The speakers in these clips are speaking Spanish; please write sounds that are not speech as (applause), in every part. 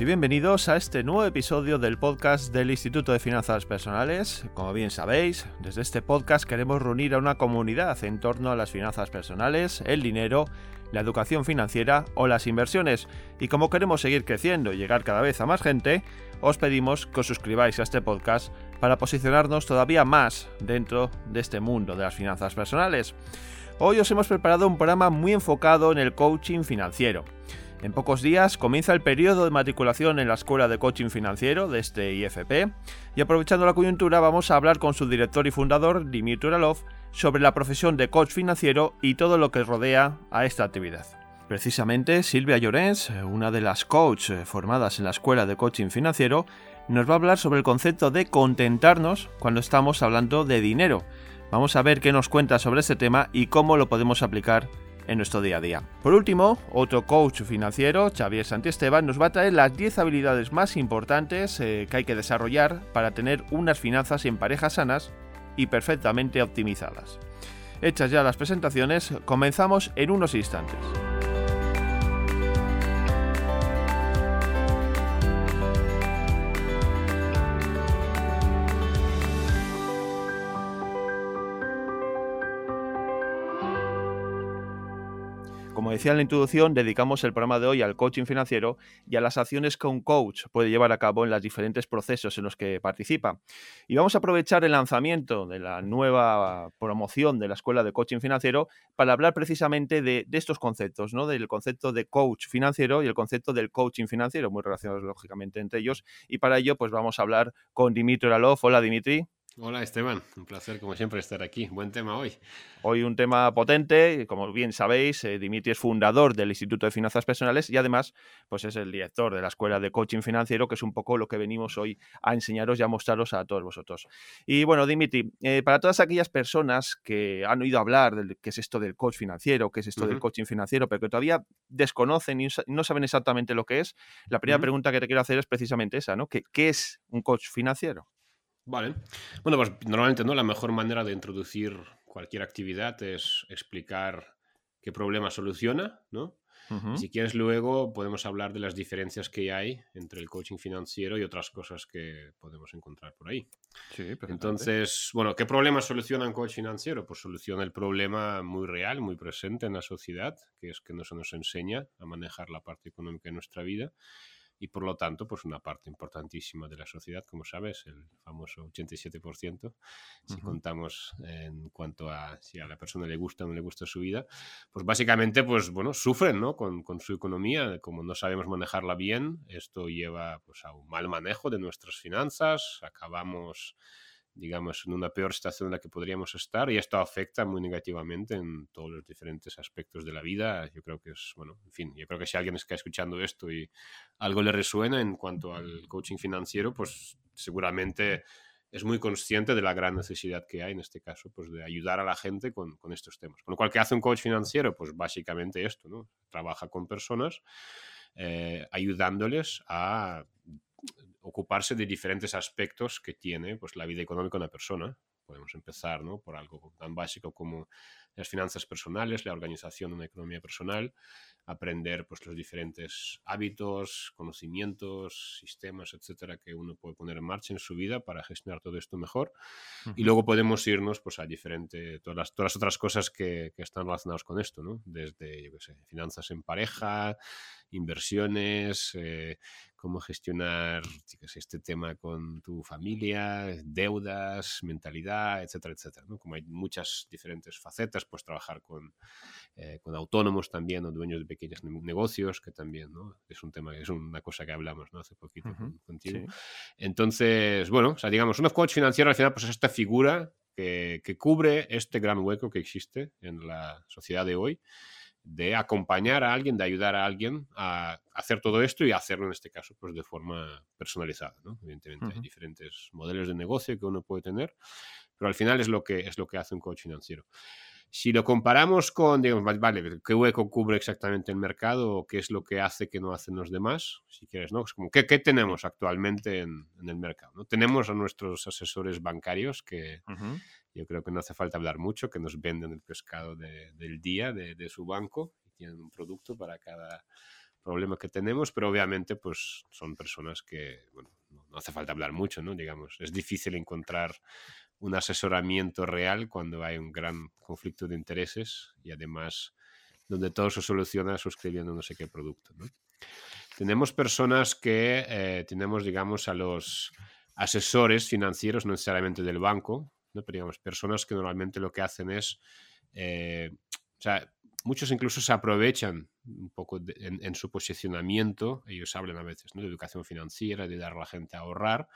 y bienvenidos a este nuevo episodio del podcast del Instituto de Finanzas Personales. Como bien sabéis, desde este podcast queremos reunir a una comunidad en torno a las finanzas personales, el dinero, la educación financiera o las inversiones. Y como queremos seguir creciendo y llegar cada vez a más gente, os pedimos que os suscribáis a este podcast para posicionarnos todavía más dentro de este mundo de las finanzas personales. Hoy os hemos preparado un programa muy enfocado en el coaching financiero. En pocos días comienza el periodo de matriculación en la Escuela de Coaching Financiero de este IFP y aprovechando la coyuntura vamos a hablar con su director y fundador, Dimitri Uralov, sobre la profesión de coach financiero y todo lo que rodea a esta actividad. Precisamente Silvia Llorens, una de las coaches formadas en la Escuela de Coaching Financiero, nos va a hablar sobre el concepto de contentarnos cuando estamos hablando de dinero. Vamos a ver qué nos cuenta sobre este tema y cómo lo podemos aplicar en nuestro día a día. Por último, otro coach financiero, Xavier Santiesteban, nos va a traer las 10 habilidades más importantes eh, que hay que desarrollar para tener unas finanzas en parejas sanas y perfectamente optimizadas. Hechas ya las presentaciones, comenzamos en unos instantes. Como decía en la introducción, dedicamos el programa de hoy al coaching financiero y a las acciones que un coach puede llevar a cabo en los diferentes procesos en los que participa. Y vamos a aprovechar el lanzamiento de la nueva promoción de la Escuela de Coaching Financiero para hablar precisamente de, estos conceptos, ¿no? del concepto de coach financiero y el concepto del coaching financiero, muy relacionados lógicamente entre ellos. Y para ello, pues vamos a hablar con Dimitri Oralov. Hola, Dimitri. Hola Esteban, un placer como siempre estar aquí. Buen tema hoy. Hoy un tema potente, como bien sabéis, eh, Dimitri es fundador del Instituto de Finanzas Personales y además pues es el director de la Escuela de Coaching Financiero, que es un poco lo que venimos hoy a enseñaros y a mostraros a todos vosotros. Y bueno, Dimitri, eh, para todas aquellas personas que han oído hablar de qué es esto del coach financiero, qué es esto del coaching financiero, pero que todavía desconocen y no saben exactamente lo que es, la primera pregunta que te quiero hacer es precisamente esa, ¿no? ¿Qué, qué es un coach financiero? Vale. Bueno, pues normalmente ¿no? la mejor manera de introducir cualquier actividad es explicar qué problema soluciona, ¿no? Si quieres luego podemos hablar de las diferencias que hay entre el coaching financiero y otras cosas que podemos encontrar por ahí. Sí, Entonces, bueno, ¿qué problema soluciona un coach financiero? Pues soluciona el problema muy real, muy presente en la sociedad, que es que no se nos enseña a manejar la parte económica de nuestra vida y por lo tanto, pues una parte importantísima de la sociedad, como sabes, el famoso 87%, si contamos en cuanto a si a la persona le gusta o no le gusta su vida, pues básicamente, pues bueno, sufren, ¿no? Con, con su economía, como no sabemos manejarla bien, esto lleva pues a un mal manejo de nuestras finanzas, acabamos digamos, en una peor situación en la que podríamos estar y esto afecta muy negativamente en todos los diferentes aspectos de la vida. Yo creo que es, bueno, en fin, yo creo que si alguien está escuchando esto y algo le resuena en cuanto al coaching financiero, pues seguramente es muy consciente de la gran necesidad que hay en este caso, pues de ayudar a la gente con, con estos temas. Con lo cual, ¿qué hace un coach financiero? Pues básicamente esto, ¿no? Trabaja con personas eh, ayudándoles a ocuparse de diferentes aspectos que tiene pues, la vida económica de una persona. Podemos empezar ¿no? por algo tan básico como las finanzas personales, la organización de una economía personal, aprender pues, los diferentes hábitos, conocimientos, sistemas, etcétera, que uno puede poner en marcha en su vida para gestionar todo esto mejor. Y luego podemos irnos pues, a diferentes, todas las, todas las otras cosas que, que están relacionadas con esto, ¿no? desde yo qué sé, finanzas en pareja, inversiones, eh, cómo gestionar este tema con tu familia, deudas, mentalidad, etcétera, etcétera. ¿no? Como hay muchas diferentes facetas, pues trabajar con, eh, con autónomos también o dueños de pequeños negocios, que también ¿no? es un tema, es una cosa que hablamos ¿no? hace poquito contigo. Entonces, bueno, o sea, digamos, un coach financiero al final pues es esta figura que, que cubre este gran hueco que existe en la sociedad de hoy de acompañar a alguien, de ayudar a alguien a hacer todo esto y hacerlo en este caso pues de forma personalizada. ¿no? Evidentemente hay diferentes modelos de negocio que uno puede tener, pero al final es lo que, es lo que hace un coach financiero. Si lo comparamos con, digamos, vale, ¿qué hueco cubre exactamente el mercado o qué es lo que hace que no hacen los demás? Si quieres, ¿no? Es como, ¿qué, qué tenemos actualmente en, en, el mercado? ¿no? Tenemos a nuestros asesores bancarios que, yo creo que no hace falta hablar mucho, que nos venden el pescado de, del día de, de, su banco y tienen un producto para cada, problema que tenemos, pero obviamente pues son personas que, bueno, no hace falta hablar mucho, ¿no? Digamos, es difícil encontrar un asesoramiento real cuando hay un gran conflicto de intereses y además donde todo se soluciona suscribiendo no sé qué producto. Tenemos personas que eh, tenemos, digamos, a los asesores financieros, no necesariamente del banco, ¿no? pero digamos, personas que normalmente lo que hacen es, eh, o sea, muchos incluso se aprovechan un poco en, su posicionamiento, ellos hablan a veces ¿no? de educación financiera, de dar a la gente a ahorrar,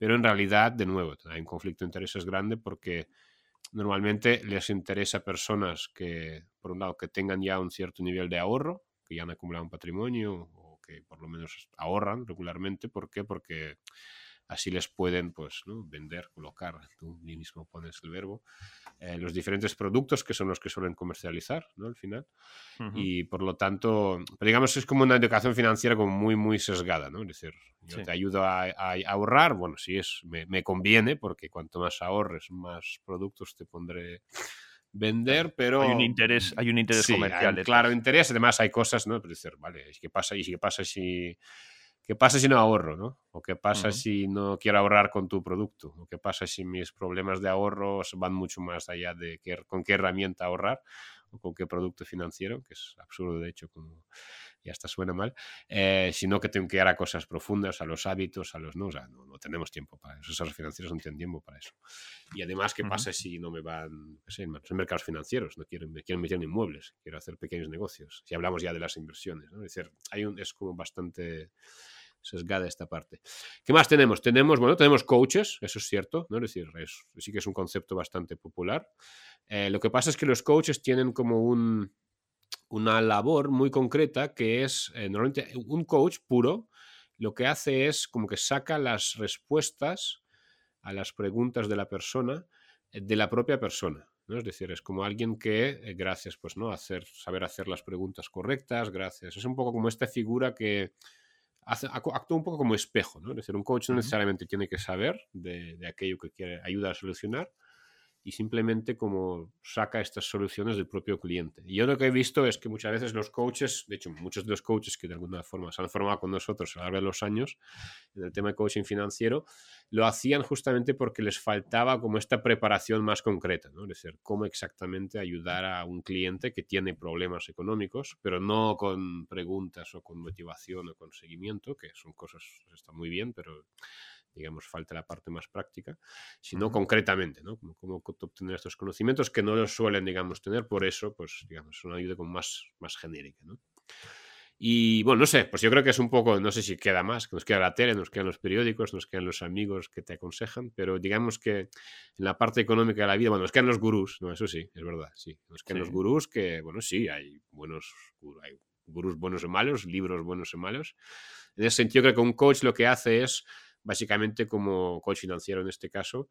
pero en realidad, de nuevo, hay un conflicto de intereses grande porque normalmente les interesa a personas que, por un lado, que tengan ya un cierto nivel de ahorro, que ya han acumulado un patrimonio o que por lo menos ahorran regularmente. ¿Por qué? Porque así les pueden pues, ¿no? vender, colocar, tú mismo pones el verbo, eh, los diferentes productos que son los que suelen comercializar ¿no? al final. Y por lo tanto, digamos, es como una educación financiera como muy, muy sesgada, ¿no? Es decir, yo te ayudo a, ahorrar, bueno, sí, es, me, me, conviene porque cuanto más ahorres, más productos te pondré vender, pero... Hay un interés, hay un interés comercial. claro, interés, además hay cosas, ¿no? Pero decir, vale, ¿qué pasa? ¿Y qué pasa si ¿Qué pasa si no ahorro? ¿no? ¿O qué pasa si no quiero ahorrar con tu producto? ¿O qué pasa si mis problemas de ahorro van mucho más allá de con qué herramienta ahorrar o con qué producto financiero? Que es absurdo, de hecho, como ya hasta suena mal, eh, sino que tengo que ir a cosas profundas, a los hábitos, a los no, o sea, no, tenemos tiempo para eso, esos financieros no tienen tiempo para eso. Y además, ¿qué pasa si no me van, qué sé, en mercados financieros, no quieren, me quieren meter en inmuebles, quiero hacer pequeños negocios, si hablamos ya de las inversiones, ¿no? es decir, hay un, es como bastante sesgada esta parte. ¿Qué más tenemos? Tenemos, bueno, tenemos coaches, eso es cierto, ¿no? Es decir, sí que es un concepto bastante popular. Eh, lo que pasa es que los coaches tienen como un, una labor muy concreta que es, eh, normalmente, un coach puro lo que hace es como que saca las respuestas a las preguntas de la persona eh, de la propia persona. ¿no? Es decir, es como alguien que, gracias, pues, ¿no? Hacer, saber hacer las preguntas correctas, gracias. Es un poco como esta figura que, actúa un poco como espejo, ¿no? Es decir, un coach no necesariamente tiene que saber de, de, aquello que quiere ayudar a solucionar y simplemente como saca estas soluciones del propio cliente. Y yo lo que he visto es que muchas veces los coaches, de hecho muchos de los coaches que de alguna forma se han formado con nosotros a lo largo de los años en el tema de coaching financiero, lo hacían justamente porque les faltaba como esta preparación más concreta, ¿no? es decir, cómo exactamente ayudar a un cliente que tiene problemas económicos, pero no con preguntas o con motivación o con seguimiento, que son cosas, están muy bien, pero digamos, falta la parte más práctica, sino concretamente, ¿no? Como, cómo obtener estos conocimientos que no los suelen, digamos, tener, por eso, pues, digamos, es una ayuda como más, más genérica, ¿no? Y bueno, no sé, pues yo creo que es un poco, no sé si queda más, que nos queda la tele, nos quedan los periódicos, nos quedan los amigos que te aconsejan, pero digamos que en la parte económica de la vida, bueno, nos quedan los gurús, no, eso sí, es verdad, sí, nos quedan los gurús que, bueno, sí, hay buenos, hay gurús buenos y malos, libros buenos y malos. En ese sentido, creo que un coach lo que hace es básicamente como coach financiero en este caso,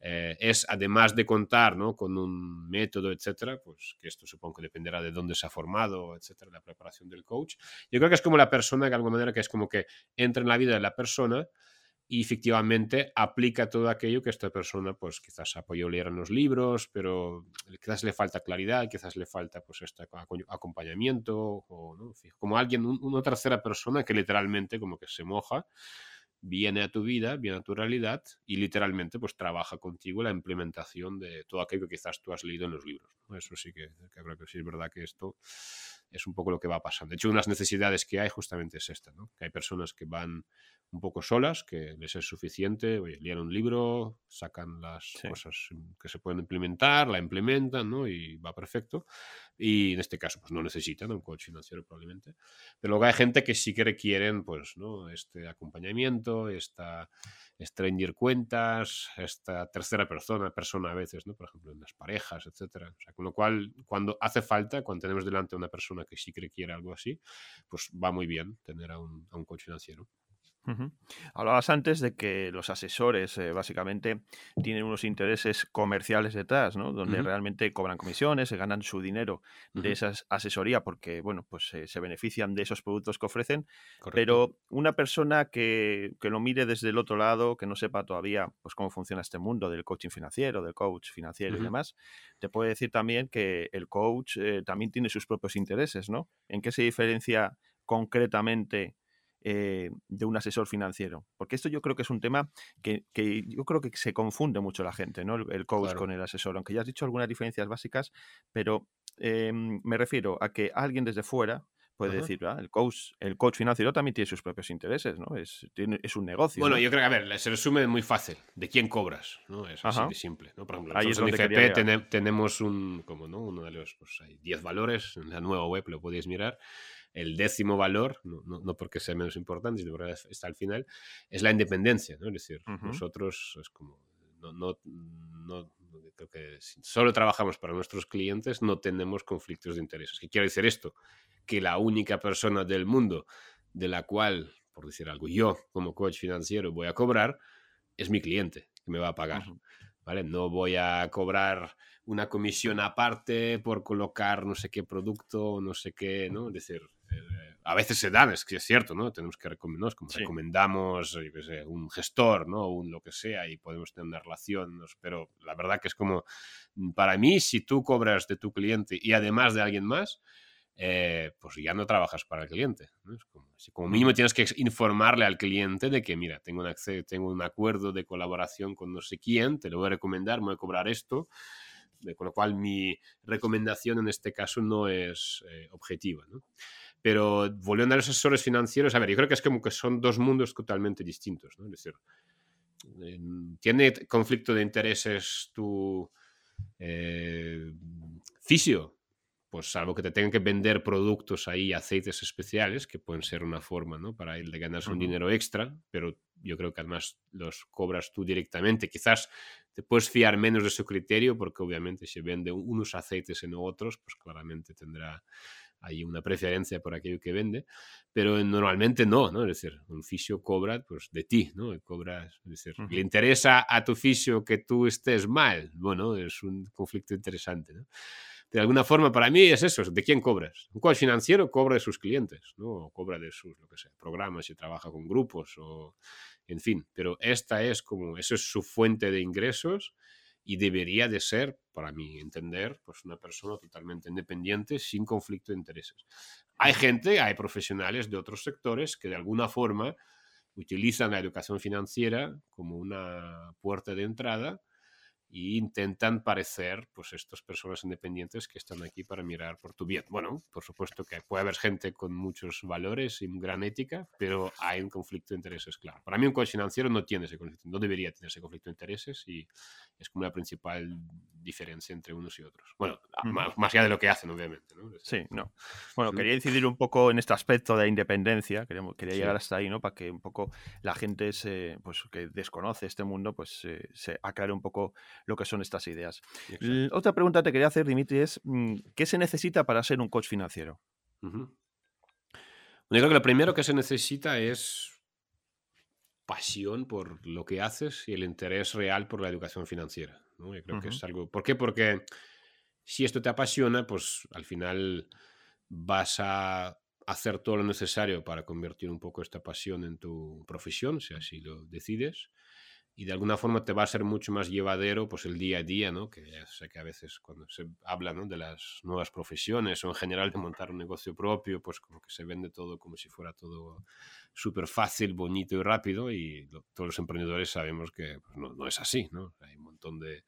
eh, es además de contar ¿no? con un método, etcétera, pues que esto supongo que dependerá de dónde se ha formado, etcétera, la preparación del coach. Yo creo que es como la persona, de alguna manera, que es como que entra en la vida de la persona y efectivamente aplica todo aquello que esta persona, pues quizás apoyó leer en los libros, pero quizás le falta claridad, quizás le falta pues este acompañamiento, o como alguien, una tercera persona que literalmente como que se moja viene a tu vida, viene a tu realidad y literalmente pues trabaja contigo la implementación de todo aquello que quizás tú has leído en los libros. Eso sí que, creo que sí es verdad que esto es un poco lo que va pasando. De hecho, una de las necesidades que hay justamente es esta, ¿no? que hay personas que van un poco solas, que les es suficiente, oye, lean un libro, sacan las cosas que se pueden implementar, la implementan ¿no? y va perfecto. Y en este caso, pues no necesitan un coach financiero probablemente. Pero luego hay gente que sí que requieren, pues, ¿no? Este acompañamiento, esta stranger cuentas, esta tercera persona, persona a veces, ¿no? Por ejemplo, en las parejas, etcétera. O sea, con lo cual, cuando hace falta, cuando tenemos delante a una persona que sí que requiere algo así, pues va muy bien tener a un, a un coach financiero. Hablabas antes de que los asesores eh, básicamente tienen unos intereses comerciales detrás, ¿no? Donde realmente cobran comisiones, se ganan su dinero de esa asesoría porque, bueno, pues eh, se benefician de esos productos que ofrecen. Pero una persona que, que, lo mire desde el otro lado, que no sepa todavía pues cómo funciona este mundo del coaching financiero, del coach financiero y demás, te puede decir también que el coach eh, también tiene sus propios intereses, ¿no? ¿En qué se diferencia concretamente eh, de un asesor financiero? Porque esto yo creo que es un tema que, yo creo que se confunde mucho la gente, ¿no? El, coach con el asesor, aunque ya has dicho algunas diferencias básicas, pero em, me refiero a que alguien desde fuera puede decir, ah, el coach, el coach financiero también tiene sus propios intereses, ¿no? Es, es un negocio. Bueno, yo creo que, a ver, se resume muy fácil. ¿De quién cobras? ¿no? Es así de simple. ¿no? Por ejemplo, Ahí en IFP tenemos un, como, ¿no? uno de los, pues hay 10 valores, en la nueva web lo podéis mirar, el décimo valor, no, no, porque sea menos importante, sino porque está al final, es la independencia, ¿no? Es decir, nosotros es como, no, no, no, creo que si solo trabajamos para nuestros clientes, no tenemos conflictos de intereses. ¿Qué quiere decir esto? Que la única persona del mundo de la cual, por decir algo, yo como coach financiero voy a cobrar, es mi cliente que me va a pagar. ¿Vale? No voy a cobrar una comisión aparte por colocar no sé qué producto, no sé qué, ¿no? Es decir, a veces se dan, es que es cierto, ¿no? Tenemos que recomendar, como recomendamos un gestor, ¿no? Un lo que sea y podemos tener una relación, pero la verdad que es como, mm, para mí, si tú cobras de tu cliente y además de alguien más, eh, pues ya no trabajas para el cliente. como, mínimo tienes que informarle al cliente de que, mira, tengo un, tengo un acuerdo de colaboración con no sé quién, te lo voy a recomendar, me voy a cobrar esto, con lo cual mi recomendación en este caso no es eh, objetiva. ¿no? Pero volviendo a los asesores financieros, a ver, yo creo que es como que son dos mundos totalmente distintos, ¿no? Es decir, ¿tiene conflicto de intereses tu eh, fisio? Pues salvo que te tengan que vender productos ahí, aceites especiales, que pueden ser una forma, ¿no? Para ir de ganarse un dinero extra, pero yo creo que además los cobras tú directamente. Quizás te puedes fiar menos de su criterio, porque obviamente si vende unos aceites no otros, pues claramente tendrá hay una preferencia por aquello que vende, pero normalmente no, ¿no? Es decir, un fisio cobra pues, de ti, ¿no? Cobras, es decir, le interesa a tu fisio que tú estés mal, bueno, es un conflicto interesante, ¿no? De alguna forma, para mí es eso, ¿de quién cobras? Un coach financiero cobra de sus clientes, ¿no? O cobra de sus, lo que sea, programas y trabaja con grupos o, en fin, pero esta es como, eso es su fuente de ingresos y debería de ser, para mi entender, pues una persona totalmente independiente sin conflicto de intereses. Hay gente, hay profesionales de otros sectores que de alguna forma utilizan la educación financiera como una puerta de entrada y intentan parecer pues estas personas independientes que están aquí para mirar por tu bien. Bueno, por supuesto que puede haber gente con muchos valores y gran ética, pero hay un conflicto de intereses claro. Para mí un coach financiero no tiene ese conflicto, no debería tener ese conflicto de intereses y es como la principal diferencia entre unos y otros. Bueno, más, allá de lo que hacen, obviamente. ¿no? Sí, no. Bueno, quería incidir un poco en este aspecto de independencia, quería, quería llegar hasta ahí, ¿no? Para que un poco la gente se, pues, que desconoce este mundo, pues se aclare un poco lo que son estas ideas. Otra pregunta que te quería hacer, Dimitri, es mm, ¿qué se necesita para ser un coach financiero? yo creo que lo primero que se necesita es pasión por lo que haces y el interés real por la educación financiera. ¿no? Yo creo que es algo. ¿Por qué? Porque si esto te apasiona, pues al final vas a hacer todo lo necesario para convertir un poco esta pasión en tu profesión, si así lo decides y de alguna forma te va a ser mucho más llevadero pues el día a día, ¿no? Que ya sé que a veces cuando se habla ¿no? de las nuevas profesiones o en general de montar un negocio propio, pues como que se vende todo como si fuera todo súper fácil, bonito y rápido y todos los emprendedores sabemos que pues, no, no, es así, ¿no? Hay un montón de,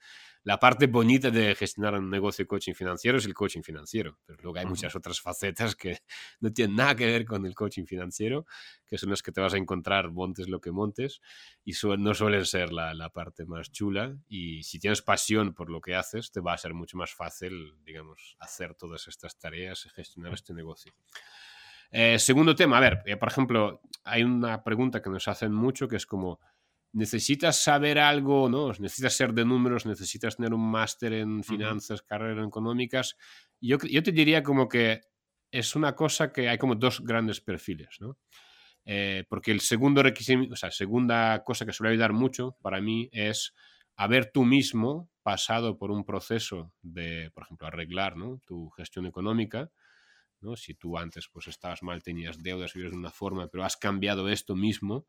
la parte bonita de gestionar un negocio de coaching financiero es el coaching financiero, pero luego hay muchas otras facetas que (laughs) no tienen nada que ver con el coaching financiero, que son las que te vas a encontrar montes lo que montes y no suelen ser la, la, parte más chula y si tienes pasión por lo que haces te va a ser mucho más fácil, digamos, hacer todas estas tareas y gestionar este negocio. Eh, segundo tema, a ver, eh, por ejemplo, hay una pregunta que nos hacen mucho que es como, necesitas saber algo, ¿no? Necesitas ser de números, necesitas tener un máster en finanzas, carreras económicas. Yo, yo te diría como que es una cosa que hay como dos grandes perfiles, ¿no? Eh, porque el segundo requisito, o sea, segunda cosa que suele ayudar mucho para mí es haber tú mismo pasado por un proceso de, por ejemplo, arreglar ¿no? tu gestión económica. ¿no? Si tú antes pues estabas mal, tenías deudas, vivías de una forma, pero has cambiado esto mismo,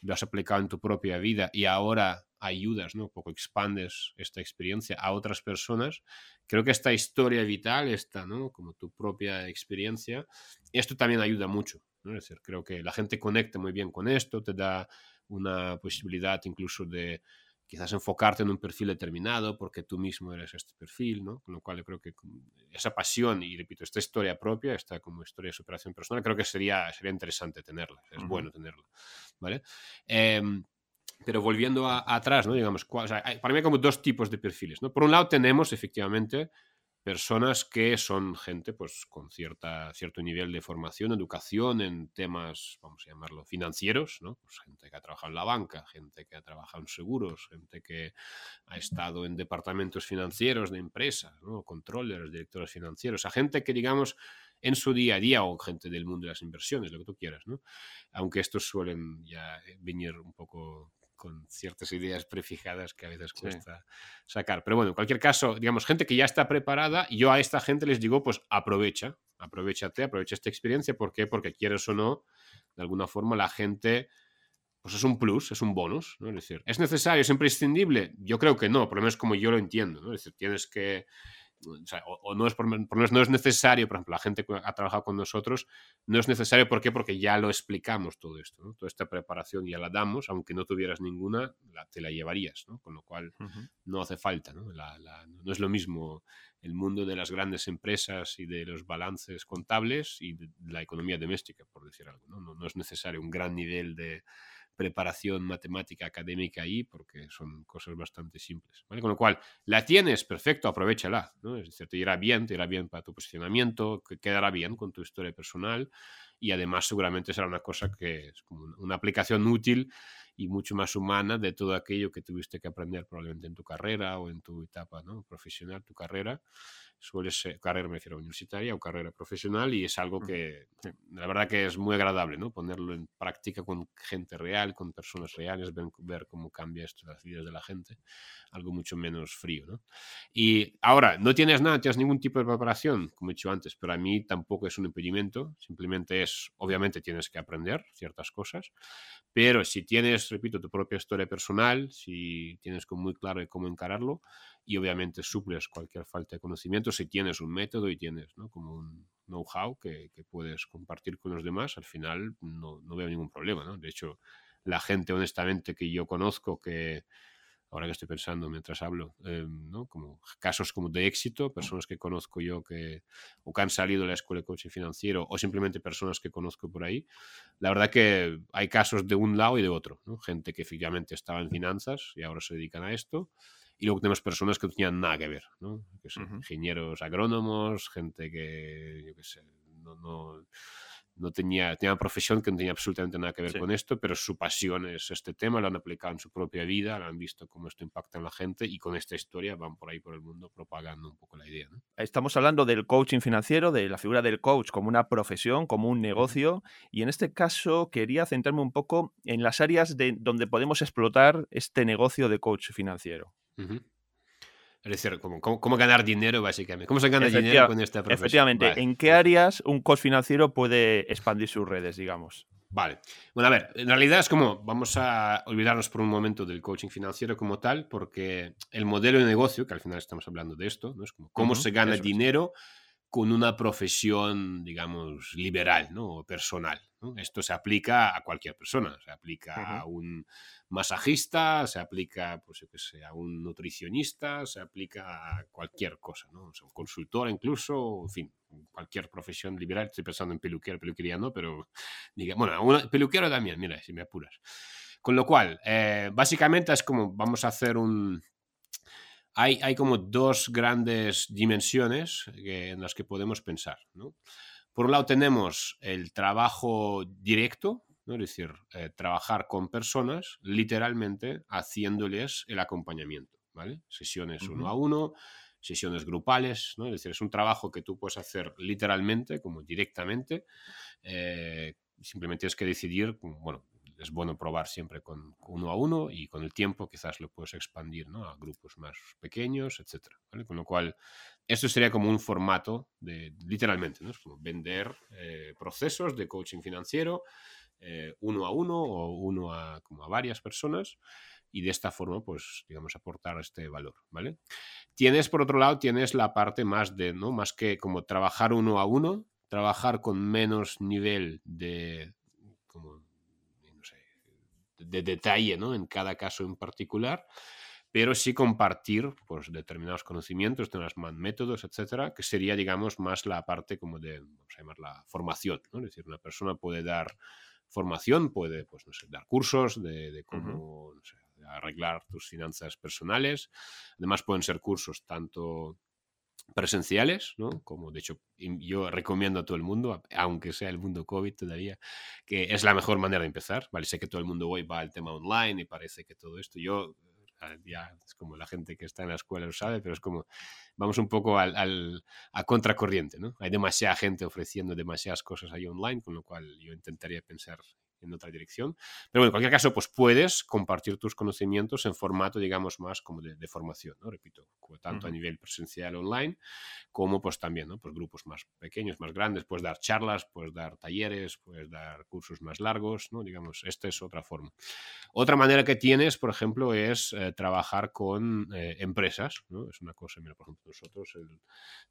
lo has aplicado en tu propia vida y ahora ayudas, ¿no? Un poco expandes esta experiencia a otras personas. Creo que esta historia vital, esta, ¿no? Como tu propia experiencia, esto también ayuda mucho, Es decir, creo que la gente conecta muy bien con esto, te da una posibilidad incluso de quizás enfocarte en un perfil determinado porque tú mismo eres este perfil, ¿no? Con lo cual yo creo que esa pasión y, repito, esta historia propia, esta como historia de superación personal, creo que sería, sería interesante tenerla, es bueno tenerla, ¿vale? Em, pero volviendo atrás, ¿no? Digamos, para mí hay como dos tipos de perfiles, ¿no? Por un lado tenemos efectivamente personas que son gente pues con cierta, cierto nivel de formación, educación en temas, vamos a llamarlo, financieros, ¿no? Pues gente que ha trabajado en la banca, gente que ha trabajado en seguros, gente que ha estado en departamentos financieros de empresas, ¿no? controllers, directores financieros, a gente que digamos en su día a día o gente del mundo de las inversiones, lo que tú quieras, ¿no? Aunque estos suelen ya venir un poco con ciertas ideas prefijadas que a veces cuesta sacar. Pero bueno, en cualquier caso, digamos, gente que ya está preparada, yo a esta gente les digo, pues aprovecha, aprovechate, aprovecha esta experiencia. ¿Por qué? Porque quieres o no, de alguna forma la gente, pues es un plus, es un bonus, ¿no? Es decir, ¿es necesario, es imprescindible? Yo creo que no, por lo menos como yo lo entiendo, ¿no? Es decir, tienes que o, no, es por, no es necesario, por ejemplo, la gente que ha trabajado con nosotros, no es necesario, ¿por qué? Porque ya lo explicamos todo esto, ¿no? Toda esta preparación ya la damos, aunque no tuvieras ninguna, te la llevarías, ¿no? Con lo cual no hace falta, ¿no? no es lo mismo el mundo de las grandes empresas y de los balances contables y de la economía doméstica, por decir algo, ¿no? No, es necesario un gran nivel de preparación matemática académica ahí, porque son cosas bastante simples. ¿vale? Con lo cual, la tienes, perfecto, aprovechala. ¿no? Es decir, te irá bien, te irá bien para tu posicionamiento, que quedará bien con tu historia personal y además seguramente será una cosa que es como una aplicación útil y mucho más humana de todo aquello que tuviste que aprender probablemente en tu carrera o en tu etapa ¿no? profesional, tu carrera suele ser, carrera me refiero universitaria o carrera profesional y es algo que la verdad que es muy agradable, ¿no? Ponerlo en práctica con gente real, con personas reales, ver, cómo cambia esto las vidas de la gente, algo mucho menos frío, ¿no? Y ahora, no tienes nada, tienes ningún tipo de preparación, como he dicho antes, pero a mí tampoco es un impedimento, simplemente es, obviamente tienes que aprender ciertas cosas, pero si tienes, repito, tu propia historia personal, si tienes muy claro de cómo encararlo, y obviamente suples cualquier falta de conocimiento si tienes un método y tienes ¿no? como un know-how que, que, puedes compartir con los demás, al final no, no veo ningún problema. ¿no? De hecho, la gente honestamente que yo conozco que, ahora que estoy pensando mientras hablo, eh, ¿no? como casos como de éxito, personas que conozco yo que o que han salido de la escuela de coaching financiero o simplemente personas que conozco por ahí, la verdad que hay casos de un lado y de otro, ¿no? gente que efectivamente estaba en finanzas y ahora se dedican a esto y luego tenemos personas que no tenían nada que ver, ¿no? Que son ingenieros agrónomos, gente que, yo qué sé, no, no, no, tenía, tenía una profesión que no tenía absolutamente nada que ver con esto, pero su pasión es este tema, lo han aplicado en su propia vida, han visto cómo esto impacta en la gente y con esta historia van por ahí por el mundo propagando un poco la idea. ¿no? Estamos hablando del coaching financiero, de la figura del coach como una profesión, como un negocio, y en este caso quería centrarme un poco en las áreas de, donde podemos explotar este negocio de coach financiero. Es decir, ¿cómo, ganar dinero básicamente? ¿Cómo se gana dinero con esta profesión? Efectivamente, ¿en qué áreas un coach financiero puede expandir sus redes, digamos? Vale. Bueno, a ver, en realidad es como, vamos a olvidarnos por un momento del coaching financiero como tal, porque el modelo de negocio, que al final estamos hablando de esto, ¿no? Es como cómo se gana dinero con una profesión, digamos, liberal, ¿no? O personal. Esto se aplica a cualquier persona, se aplica a un masajista, se aplica, pues yo sé, a un nutricionista, se aplica a cualquier cosa, ¿no? Un consultor incluso, en fin, cualquier profesión liberal. Estoy pensando en peluquero, peluquería no, pero (laughs) diga, bueno, una, peluquero también, mira, si me apuras. Con lo cual, eh, básicamente es como vamos a hacer un... Hay, hay como dos grandes dimensiones en las que podemos pensar. Por un lado tenemos el trabajo directo, es decir, eh, trabajar con personas, literalmente haciéndoles el acompañamiento, ¿vale? Sesiones uno a uno, sesiones grupales, ¿no? Es decir, es un trabajo que tú puedes hacer literalmente, como directamente. Eh, simplemente tienes que decidir, bueno, es bueno probar siempre con uno a uno y con el tiempo quizás lo puedes expandir a grupos más pequeños, etc. Con lo cual, esto sería como un formato de, literalmente, ¿no? es como vender eh, procesos de coaching financiero eh, uno a uno o uno a, como a varias personas y de esta forma, pues, digamos, aportar este valor, ¿vale? Tienes, por otro lado, tienes la parte más de, ¿no? Más que como trabajar uno a uno, trabajar con menos nivel de, como, no sé, de detalle ¿no? en cada caso en particular, pero sí compartir pues, determinados conocimientos, determinados métodos, etcétera, que sería, digamos, más la parte como de, vamos a llamar la formación, ¿no? Es decir, una persona puede dar formación, puede, pues, no sé, dar cursos de, de cómo no sé, arreglar tus finanzas personales. Además, pueden ser cursos tanto presenciales, ¿no? Como de hecho yo recomiendo a todo el mundo, aunque sea el mundo COVID todavía, que es la mejor manera de empezar, ¿vale? Sé que todo el mundo hoy va al tema online y parece que todo esto, yo ya es como la gente que está en la escuela lo sabe, pero es como vamos un poco al, al, a contracorriente, ¿no? Hay demasiada gente ofreciendo demasiadas cosas ahí online, con lo cual yo intentaría pensar en otra dirección. Pero bueno, en cualquier caso, pues puedes compartir tus conocimientos en formato, digamos, más como de, formación, ¿no? Repito, tanto a nivel presencial online como pues también, ¿no? Pues grupos más pequeños, más grandes, puedes dar charlas, puedes dar talleres, puedes dar cursos más largos, ¿no? Digamos, esta es otra forma. Otra manera que tienes, por ejemplo, es eh, trabajar con eh, empresas, ¿no? Es una cosa, mira, por ejemplo, nosotros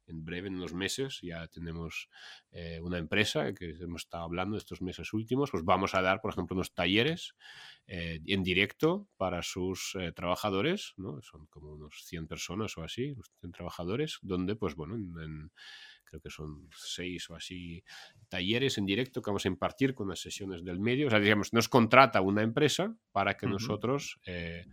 en breve, en unos meses, ya tenemos eh, una empresa que hemos estado hablando estos meses últimos, pues vamos a dar, por ejemplo, unos talleres eh, en directo para sus eh, trabajadores, ¿no? Son como unos 100 personas o así, 100 trabajadores, donde, pues bueno, creo que son seis o así talleres en directo que vamos a impartir con las sesiones del medio. O sea, digamos, nos contrata una empresa para que nosotros eh,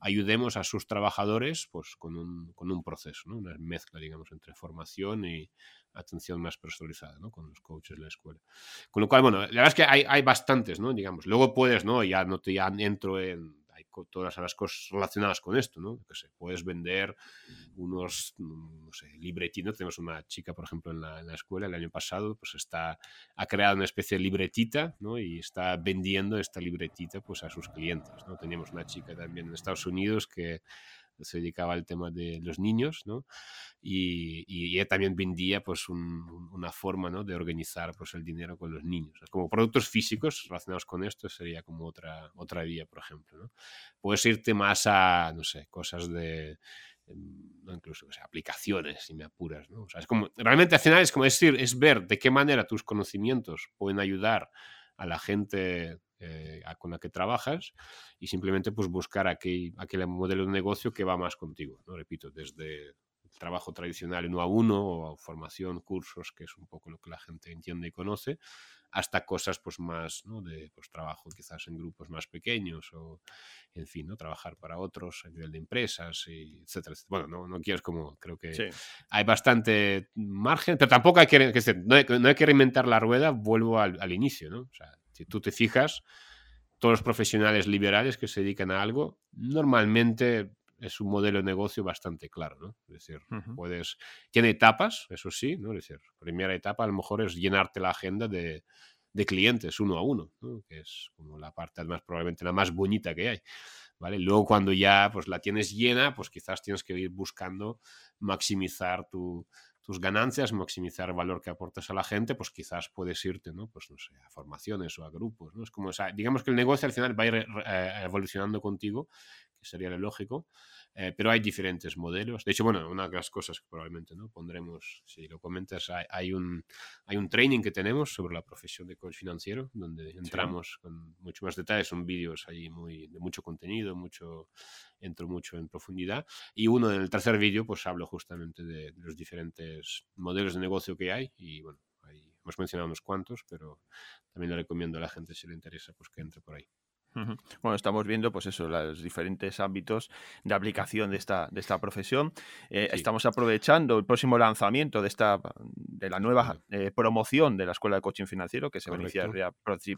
ayudemos a sus trabajadores pues, con, un, con un proceso, ¿no? una mezcla, digamos, entre formación y, atención más personalizada, ¿no? Con los coaches de la escuela. Con lo cual, bueno, la verdad es que hay, hay bastantes, ¿no? Digamos, luego puedes, ¿no? Ya no te ya entro en hay todas las cosas relacionadas con esto, ¿no? Que sé, puedes vender unos, no sé, libretitos. Tenemos una chica, por ejemplo, en la, en la, escuela el año pasado, pues está, ha creado una especie de libretita, ¿no? Y está vendiendo esta libretita, pues, a sus clientes, ¿no? Teníamos una chica también en Estados Unidos que se dedicaba al tema de los niños, ¿no? Y, y también vendía pues una forma, ¿no? De organizar pues el dinero con los niños. Como productos físicos relacionados con esto sería como otra, otra vía, por ejemplo, ¿no? Puedes irte más a, no sé, cosas de em, incluso o sea, aplicaciones, si me apuras, ¿no? O es como, realmente al final es como decir, es ver de qué manera tus conocimientos pueden ayudar a la gente eh, con la que trabajas y simplemente pues buscar aquel, aquel modelo de negocio que va más contigo, ¿no? Repito, desde el trabajo tradicional uno a uno o formación, cursos, que es un poco lo que la gente entiende y conoce, hasta cosas pues más ¿no? de pues, trabajo quizás en grupos más pequeños o en fin no trabajar para otros a nivel de empresas y etcétera, bueno no, no quiero como creo que hay bastante margen pero tampoco hay que, no, hay, no hay que reinventar la rueda vuelvo al, al inicio no o sea si tú te fijas, todos los profesionales liberales que se dedican a algo, normalmente es un modelo de negocio bastante claro, ¿no? Es decir, puedes... Tiene etapas, eso sí, ¿no? Es decir, primera etapa a lo mejor es llenarte la agenda de, de clientes uno a uno, ¿no? que es como la parte más probablemente la más bonita que hay. ¿Vale? Luego cuando ya pues la tienes llena, pues quizás tienes que ir buscando maximizar tu, tus ganancias, maximizar el valor que aportas a la gente, pues quizás puedes irte, ¿no? Pues no sé, a formaciones o a grupos, ¿no? Es como, digamos que el negocio al final va a ir eh, evolucionando contigo, que sería lo lógico, eh, pero hay diferentes modelos. De hecho, bueno, una de las cosas que probablemente ¿no? pondremos, si lo comentas, hay, un, hay un training que tenemos sobre la profesión de coach financiero, donde entramos con mucho más detalles, son vídeos ahí muy, de mucho contenido, mucho, entro mucho en profundidad. Y uno en el tercer vídeo, pues hablo justamente de, los diferentes modelos de negocio que hay y bueno, ahí hemos mencionado unos cuantos, pero también le recomiendo a la gente si le interesa, pues que entre por ahí. Bueno, estamos viendo, pues eso, los diferentes ámbitos de aplicación de esta, de esta profesión. Eh, estamos aprovechando el próximo lanzamiento de esta, de la nueva eh, promoción de la Escuela de Coaching Financiero, que se va a iniciar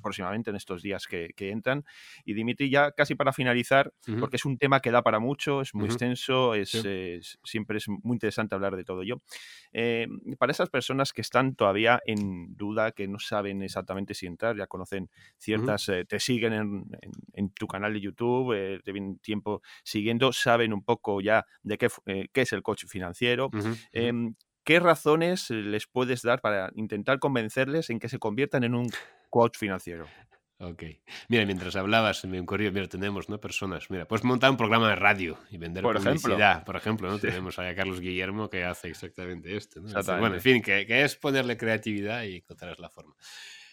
próximamente en estos días que, entran. Y Dimitri, ya casi para finalizar, porque es un tema que da para mucho, es muy extenso, es, siempre es muy interesante hablar de todo ello. Eh, para esas personas que están todavía en duda, que no saben exactamente si entrar, ya conocen ciertas, te siguen en en, tu canal de YouTube, eh, llevan tiempo siguiendo, saben un poco ya de qué, eh, qué es el coach financiero. Em, ¿Qué razones les puedes dar para intentar convencerles en que se conviertan en un coach financiero? Ok. Mira, mientras hablabas, me ocurrió, mira, tenemos, ¿no? Personas, mira, puedes montar un programa de radio y vender Por publicidad, ejemplo. por ejemplo, ¿no? Sí. Tenemos a Carlos Guillermo que hace exactamente esto, ¿no? Exactamente. Bueno, en fin, que, que es ponerle creatividad y encontrarás la forma.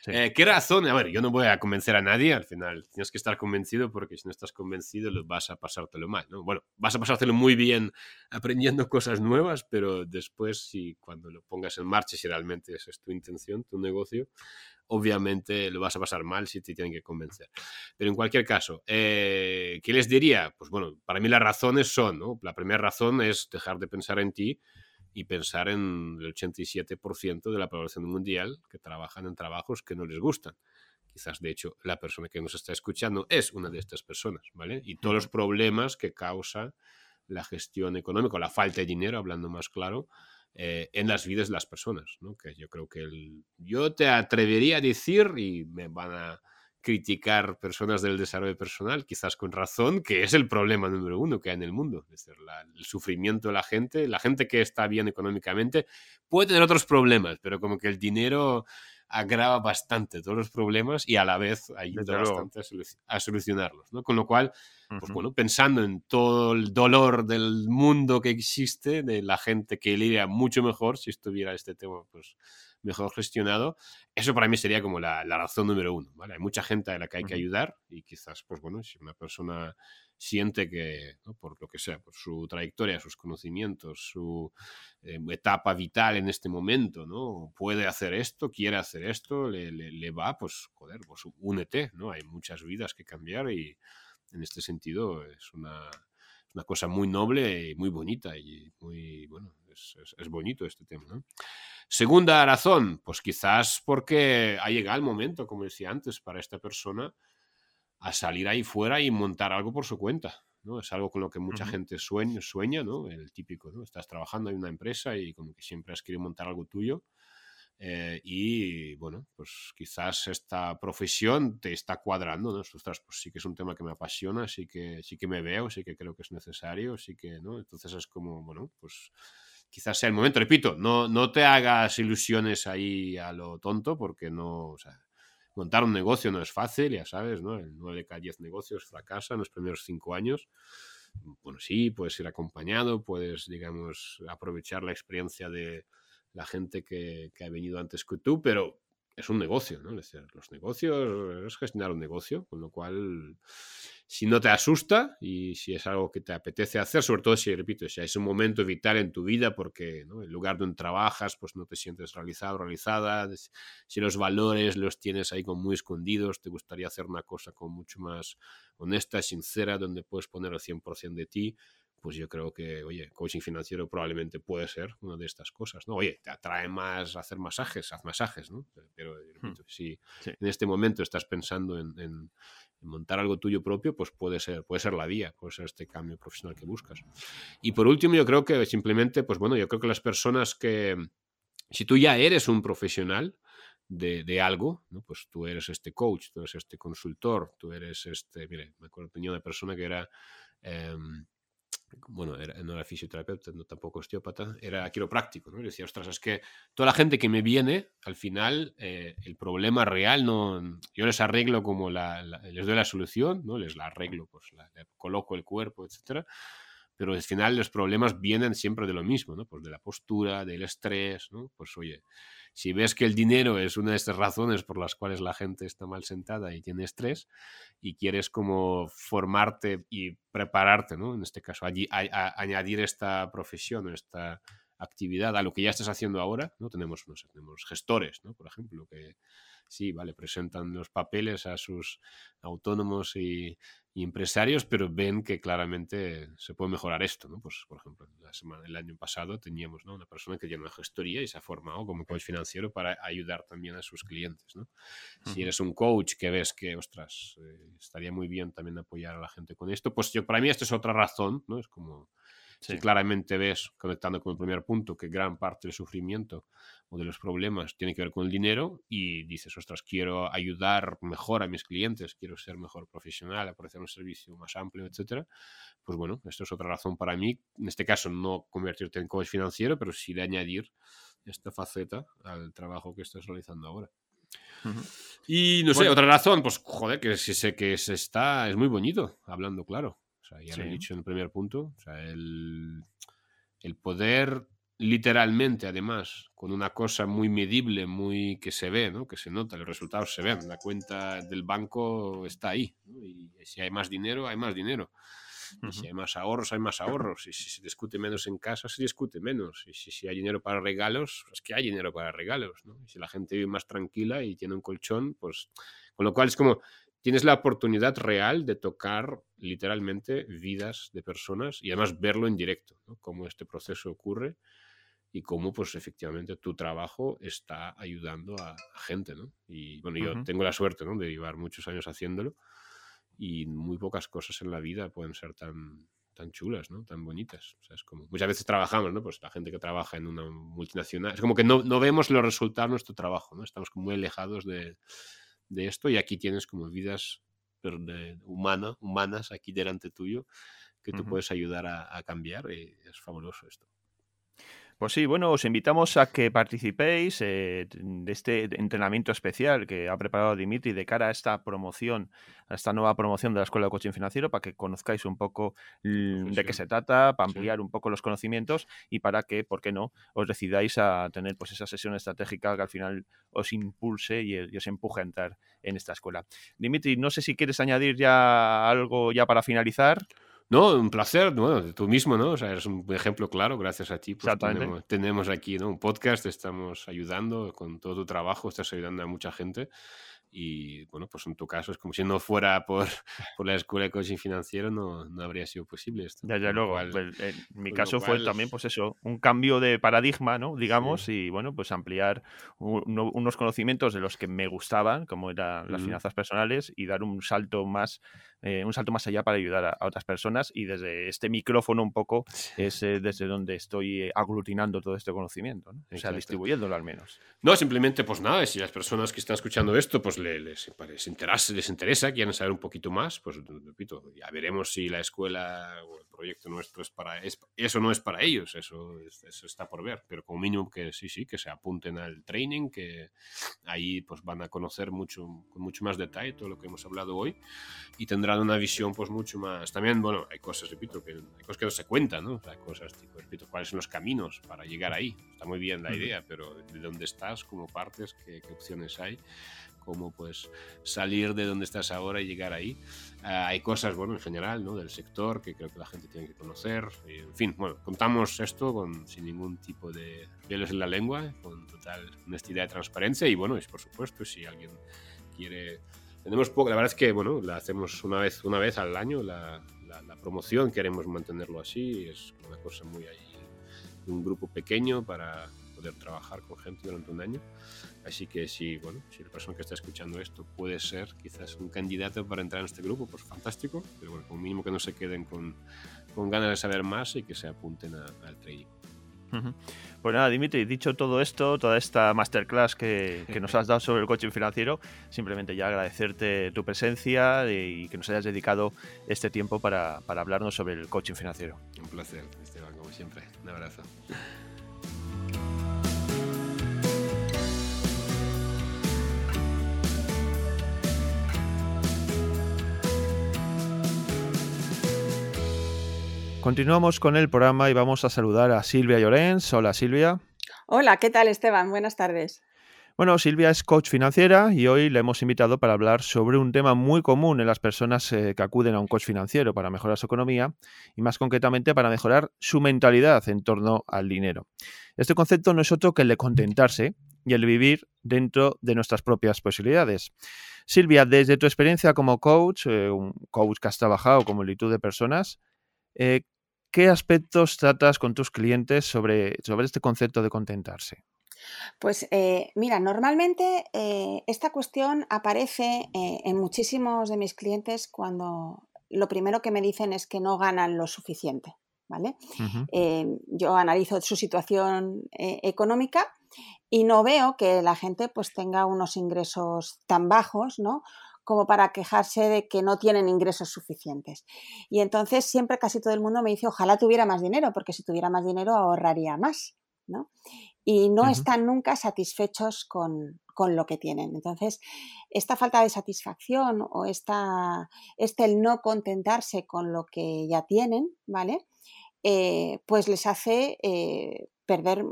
Eh, ¿Qué razón? A ver, yo no voy a convencer a nadie, al final tienes que estar convencido porque si no estás convencido lo vas a pasártelo mal, ¿no? Bueno, vas a pasártelo muy bien aprendiendo cosas nuevas, pero después si cuando lo pongas en marcha, si realmente esa es tu intención, tu negocio, obviamente lo vas a pasar mal si te tienen que convencer. Pero en cualquier caso, eh, ¿qué les diría? Pues bueno, para mí las razones son, ¿no? La primera razón es dejar de pensar en ti y pensar en el 87% de la población mundial que trabajan en trabajos que no les gustan. Quizás, de hecho, la persona que nos está escuchando es una de estas personas, ¿vale? Y todos los problemas que causa la gestión económica, la falta de dinero, hablando más claro, eh, en las vidas de las personas, ¿no? Que yo creo que el, yo te atrevería a decir, y me van a criticar personas del desarrollo personal, quizás con razón, que es el problema número uno que hay en el mundo. Es decir, la- el sufrimiento de la gente, la gente que está bien económicamente puede tener otros problemas, pero como que el dinero agrava bastante todos los problemas y a la vez ayuda bastante a, solu- a solucionarlos, ¿no? Con lo cual, pues Ujú. bueno, pensando en todo el dolor del mundo que existe, de la gente que iría mucho mejor si estuviera este tema pues mejor gestionado, eso para mí sería como la, la razón número uno, ¿vale? Hay mucha gente a la que hay que ayudar y quizás, pues bueno, si una persona siente que, ¿no? por lo que sea, por su trayectoria, sus conocimientos, su eh, etapa vital en este momento, ¿no? Puede hacer esto, quiere hacer esto, le, le- le va, pues, joder, pues únete, ¿no? Hay muchas vidas que cambiar y en este sentido es una, una cosa muy noble y muy bonita y muy, bueno, es, es- es bonito este tema, ¿no? Segunda razón, pues quizás porque ha llegado el momento, como decía antes, para esta persona a salir ahí fuera y montar algo por su cuenta. ¿no? Es algo con lo que mucha Ujú. gente sueña, sueña, ¿no? El típico, ¿no? Estás trabajando en una empresa y como que siempre has querido montar algo tuyo. eh, y bueno, pues quizás esta profesión te está cuadrando, ¿no? Ostras, pues sí que es un tema que me apasiona, sí que, sí que me veo, sí que creo que es necesario, sí que, ¿no? Entonces es como, bueno, pues quizás sea el momento. Repito, no, no te hagas ilusiones ahí a lo tonto porque no, o sea, montar un negocio no es fácil, ya sabes, ¿no? El 9 de cada 10 negocios fracasan en los primeros 5 años. Bueno, sí, puedes ir acompañado, puedes, digamos, aprovechar la experiencia de la gente que ha venido antes que tú, pero es un negocio, ¿no? Es decir, los negocios es gestionar un negocio, con lo cual, si no te asusta y si es algo que te apetece hacer, sobre todo si, repito, si es un momento vital en tu vida porque ¿no? el lugar donde trabajas, pues no te sientes realizado, realizada, si los valores los tienes ahí como muy escondidos, te gustaría hacer una cosa como mucho más honesta, sincera, donde puedes poner el 100% de ti, pues yo creo que, oye, coaching financiero probablemente puede ser una de estas cosas, ¿no? Oye, te atrae más hacer masajes, haz masajes, ¿no? Pero repito, si Sí. en este momento estás pensando en, en- en montar algo tuyo propio, pues puede ser, puede ser la vía, puede ser este cambio profesional que buscas. Y por último, yo creo que simplemente, pues bueno, yo creo que las personas que, si tú ya eres un profesional, de, de algo, ¿no? pues tú eres este coach, tú eres este consultor, tú eres este, mire, me acuerdo, tenía una persona que era, em, bueno, era- no era fisioterapeuta, no tampoco osteópata, era quiropráctico, ¿no? Y decía, ostras, es que toda la gente que me viene, al final, eh, el problema real no, yo les arreglo como la, les doy la solución, ¿no? Les la arreglo, pues la, coloco el cuerpo, etcétera, pero al final los problemas vienen siempre de lo mismo, ¿no? Pues de la postura, del estrés, ¿no? Pues oye, si ves que el dinero es una de estas razones por las cuales la gente está mal sentada y tiene estrés y quieres como formarte y prepararte, ¿no? En este caso, allí, añadir esta profesión o esta actividad a lo que ya estás haciendo ahora, ¿no? Tenemos, no tenemos gestores, ¿no? Por ejemplo, que sí, vale, presentan los papeles a sus autónomos y, y empresarios, pero ven que claramente se puede mejorar esto, ¿no? Pues, por ejemplo, la semana, el año pasado teníamos ¿no? una persona que lleva una gestoría y se ha formado como coach financiero para ayudar también a sus clientes, ¿no? Si eres un coach que ves que, ostras, eh, estaría muy bien también apoyar a la gente con esto, pues yo, para mí esta es otra razón, ¿no? Es como, Sí. si claramente ves, conectando con el primer punto, que gran parte del sufrimiento o de los problemas tiene que ver con el dinero y dices, ostras, quiero ayudar mejor a mis clientes, quiero ser mejor profesional, ofrecer un servicio más amplio, etcétera, pues bueno, esto es otra razón para mí, en este caso no convertirte en coach financiero, pero sí de añadir esta faceta al trabajo que estás realizando ahora. Y no sé, otra razón, pues joder, que si sé que se está, es muy bonito, hablando claro. Sea, ya lo he dicho en el primer punto. O sea, el, el poder literalmente, además, con una cosa muy medible, muy que se ve, ¿no? que se nota, los resultados se ven, la cuenta del banco está ahí. Y si hay más dinero, hay más dinero. Si hay más ahorros, hay más ahorros. Y si se discute menos en casa, se discute menos. Y si, si hay dinero para regalos, es que hay dinero para regalos. ¿no? Y si la gente vive más tranquila y tiene un colchón, pues. Con lo cual es como. Tienes la oportunidad real de tocar literalmente vidas de personas y además verlo en directo, ¿no? cómo este proceso ocurre y cómo pues efectivamente tu trabajo está ayudando a, gente, ¿no? Y bueno, yo tengo la suerte, ¿no? De llevar muchos años haciéndolo y muy pocas cosas en la vida pueden ser tan, tan chulas, ¿no? Tan bonitas. O sea, es como, muchas veces trabajamos, ¿no? Pues la gente que trabaja en una multinacional, es como que no, no vemos los resultados de nuestro trabajo, ¿no? Estamos muy alejados de, de esto y aquí tienes como vidas de, humana, humanas aquí delante tuyo que tú puedes ayudar a, a cambiar y es fabuloso esto. Pues sí, bueno, os invitamos a que participéis eh, de este entrenamiento especial que ha preparado Dimitri de cara a esta promoción, a esta nueva promoción de la Escuela de Coaching Financiero, para que conozcáis un poco de qué se trata, para ampliar un poco los conocimientos y para que, ¿por qué no?, os decidáis a tener pues esa sesión estratégica que al final os impulse y, y os empuje a entrar en esta escuela. Dimitri, no sé si quieres añadir ya algo ya para finalizar. No, un placer, bueno, tú mismo, ¿no? O sea, eres un ejemplo claro, gracias a ti. Pues tenemos, aquí ¿no? un podcast, estamos ayudando con todo tu trabajo, estás ayudando a mucha gente. Y bueno, pues en tu caso es como si no fuera por, (laughs) por la escuela de coaching financiero, no, no habría sido posible esto. Ya, ya luego, pues, en mi caso fue también, pues eso, un cambio de paradigma, ¿no? Digamos, y bueno, pues ampliar unos conocimientos de los que me gustaban, como eran las finanzas personales, y dar un salto más eh, un salto más allá para ayudar a, otras personas y desde este micrófono un poco es eh, desde donde estoy eh, aglutinando todo este conocimiento, ¿no? o sea, distribuyéndolo al menos. No, simplemente pues nada, si las personas que están escuchando esto pues les, les, interesa, les interesa, quieren saber un poquito más, pues repito, ya veremos si la escuela o el proyecto nuestro es para... eso no es para ellos, eso, eso está por ver, pero como mínimo que sí, sí, que se apunten al training, que ahí pues van a conocer mucho, con mucho más detalle todo lo que hemos hablado hoy y tendrán una visión pues mucho más... También, bueno, hay cosas, repito, que, hay cosas que no se cuentan, ¿no? hay cosas tipo, repito, cuáles son los caminos para llegar ahí. Está muy bien la idea, pero de dónde estás, cómo partes, qué, opciones hay, cómo pues salir de donde estás ahora y llegar ahí. Ah, hay cosas, bueno, en general, ¿no? Del sector que creo que la gente tiene que conocer. en fin, bueno, contamos esto con, sin ningún tipo de pelos en la lengua, con total honestidad y transparencia. Y bueno, es por supuesto, si alguien quiere tenemos poco, la verdad es que bueno, la hacemos una vez, una vez al año la, la, promoción, queremos mantenerlo así, es una cosa muy ahí, un grupo pequeño para poder trabajar con gente durante un año. Así que si, bueno, si la persona que está escuchando esto puede ser quizás un candidato para entrar en este grupo, pues fantástico, pero bueno, como mínimo que no se queden con, con ganas de saber más y que se apunten al trading. Pues nada, Dimitri, dicho todo esto, toda esta masterclass que, nos has dado sobre el coaching financiero, simplemente ya agradecerte tu presencia y que nos hayas dedicado este tiempo para, para hablarnos sobre el coaching financiero. Un placer, Esteban, como siempre. Un abrazo. Continuamos con el programa y vamos a saludar a Silvia Llorens. Hola Silvia. Hola, ¿qué tal Esteban? Buenas tardes. Bueno, Silvia es coach financiera y hoy le hemos invitado para hablar sobre un tema muy común en las personas eh, que acuden a un coach financiero para mejorar su economía y más concretamente para mejorar su mentalidad en torno al dinero. Este concepto no es otro que el de contentarse y el vivir dentro de nuestras propias posibilidades. Silvia, desde tu experiencia como coach, eh, un coach que has trabajado con multitud de personas, eh, ¿qué aspectos tratas con tus clientes sobre, sobre este concepto de contentarse? Pues eh, mira, normalmente eh, esta cuestión aparece en muchísimos de mis clientes cuando lo primero que me dicen es que no ganan lo suficiente. ¿vale? yo analizo su situación económica y no veo que la gente pues tenga unos ingresos tan bajos, ¿no? Como para quejarse de que no tienen ingresos suficientes. Y entonces siempre casi todo el mundo me dice, ojalá tuviera más dinero, porque si tuviera más dinero ahorraría más. y no están nunca satisfechos con, lo que tienen. Entonces, esta falta de satisfacción o esta, este el no contentarse con lo que ya tienen, ¿vale? Eh, pues les hace eh, perder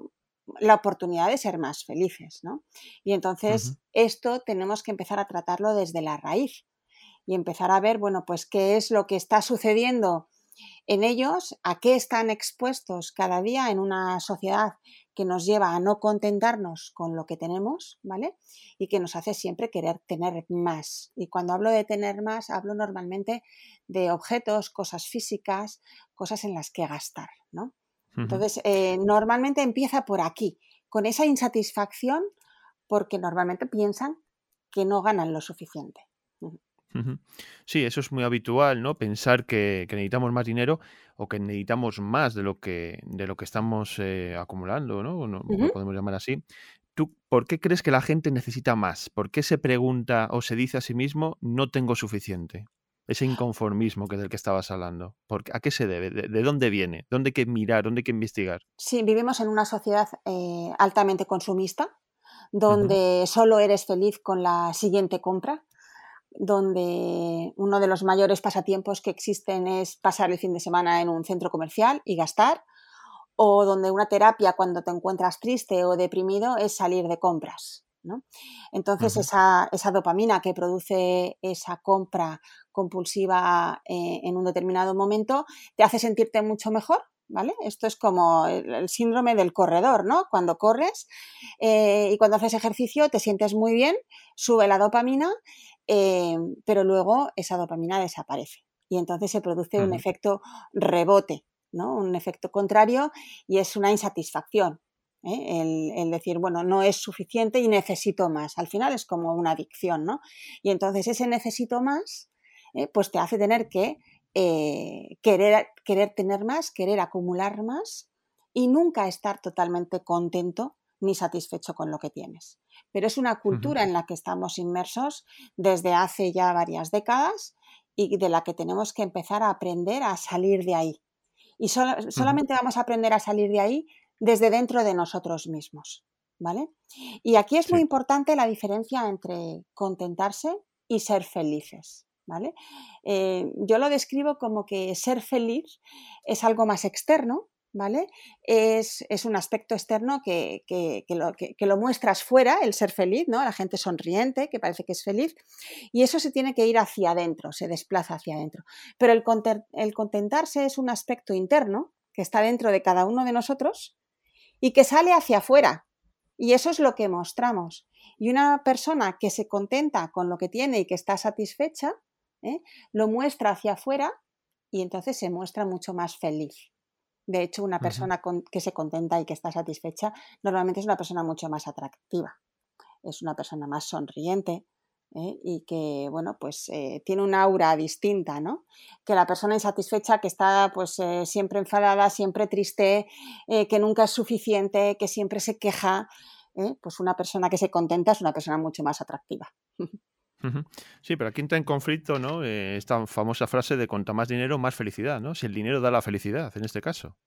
la oportunidad de ser más felices, ¿no? Y entonces esto tenemos que empezar a tratarlo desde la raíz y empezar a ver, bueno, pues qué es lo que está sucediendo en ellos, a qué están expuestos cada día en una sociedad que nos lleva a no contentarnos con lo que tenemos, ¿vale? Y que nos hace siempre querer tener más. Y cuando hablo de tener más, hablo normalmente de objetos, cosas físicas, cosas en las que gastar, ¿no? Entonces, eh, normalmente empieza por aquí, con esa insatisfacción, porque normalmente piensan que no ganan lo suficiente. Sí, eso es muy habitual, ¿no? Pensar que, necesitamos más dinero o que necesitamos más de lo que, de lo que estamos eh, acumulando, ¿no? no lo podemos llamar así. ¿Tú por qué crees que la gente necesita más? ¿Por qué se pregunta o se dice a sí mismo no tengo suficiente? Ese inconformismo que del que estabas hablando. ¿A qué se debe? ¿De, dónde viene? ¿Dónde hay que mirar? ¿Dónde hay que investigar? Sí, vivimos en una sociedad eh, altamente consumista, donde solo eres feliz con la siguiente compra donde uno de los mayores pasatiempos que existen es pasar el fin de semana en un centro comercial y gastar, o donde una terapia cuando te encuentras triste o deprimido es salir de compras. Entonces, esa, dopamina que produce esa compra compulsiva eh, en un determinado momento te hace sentirte mucho mejor, ¿vale? Esto es como el, síndrome del corredor, ¿no? Cuando corres eh, y cuando haces ejercicio te sientes muy bien, sube la dopamina Em, pero luego esa dopamina desaparece y entonces se produce un efecto rebote, ¿no? un efecto contrario y es una insatisfacción. ¿Eh? El, decir, bueno, no es suficiente y necesito más. Al final es como una adicción, ¿no? Y entonces ese necesito más, ¿eh? pues te hace tener que eh, querer, querer tener más, querer acumular más y nunca estar totalmente contento ni satisfecho con lo que tienes pero es una cultura en la que estamos inmersos desde hace ya varias décadas y de la que tenemos que empezar a aprender a salir de ahí. Y solamente vamos a aprender a salir de ahí desde dentro de nosotros mismos. ¿Vale? Y aquí es muy importante la diferencia entre contentarse y ser felices. ¿Vale? Eh, yo lo describo como que ser feliz es algo más externo ¿vale? Es, un aspecto externo que, lo, muestras fuera, el ser feliz, ¿no? La gente sonriente, que parece que es feliz, y eso se tiene que ir hacia adentro, se desplaza hacia adentro. Pero el, el contentarse es un aspecto interno que está dentro de cada uno de nosotros y que sale hacia afuera. Y eso es lo que mostramos. Y una persona que se contenta con lo que tiene y que está satisfecha, ¿eh? lo muestra hacia afuera y entonces se muestra mucho más feliz. De hecho, una persona que se contenta y que está satisfecha normalmente es una persona mucho más atractiva. Es una persona más sonriente, ¿eh? y que bueno pues eh, tiene un aura distinta no que la persona insatisfecha que está pues eh, siempre enfadada siempre triste que nunca es suficiente que siempre se queja pues una persona que se contenta es una persona mucho más atractiva (laughs) Sí, pero aquí entra en conflicto, ¿no? Eh, esta famosa frase de cuanto más dinero, más felicidad, ¿no? Si el dinero da la felicidad, en este caso.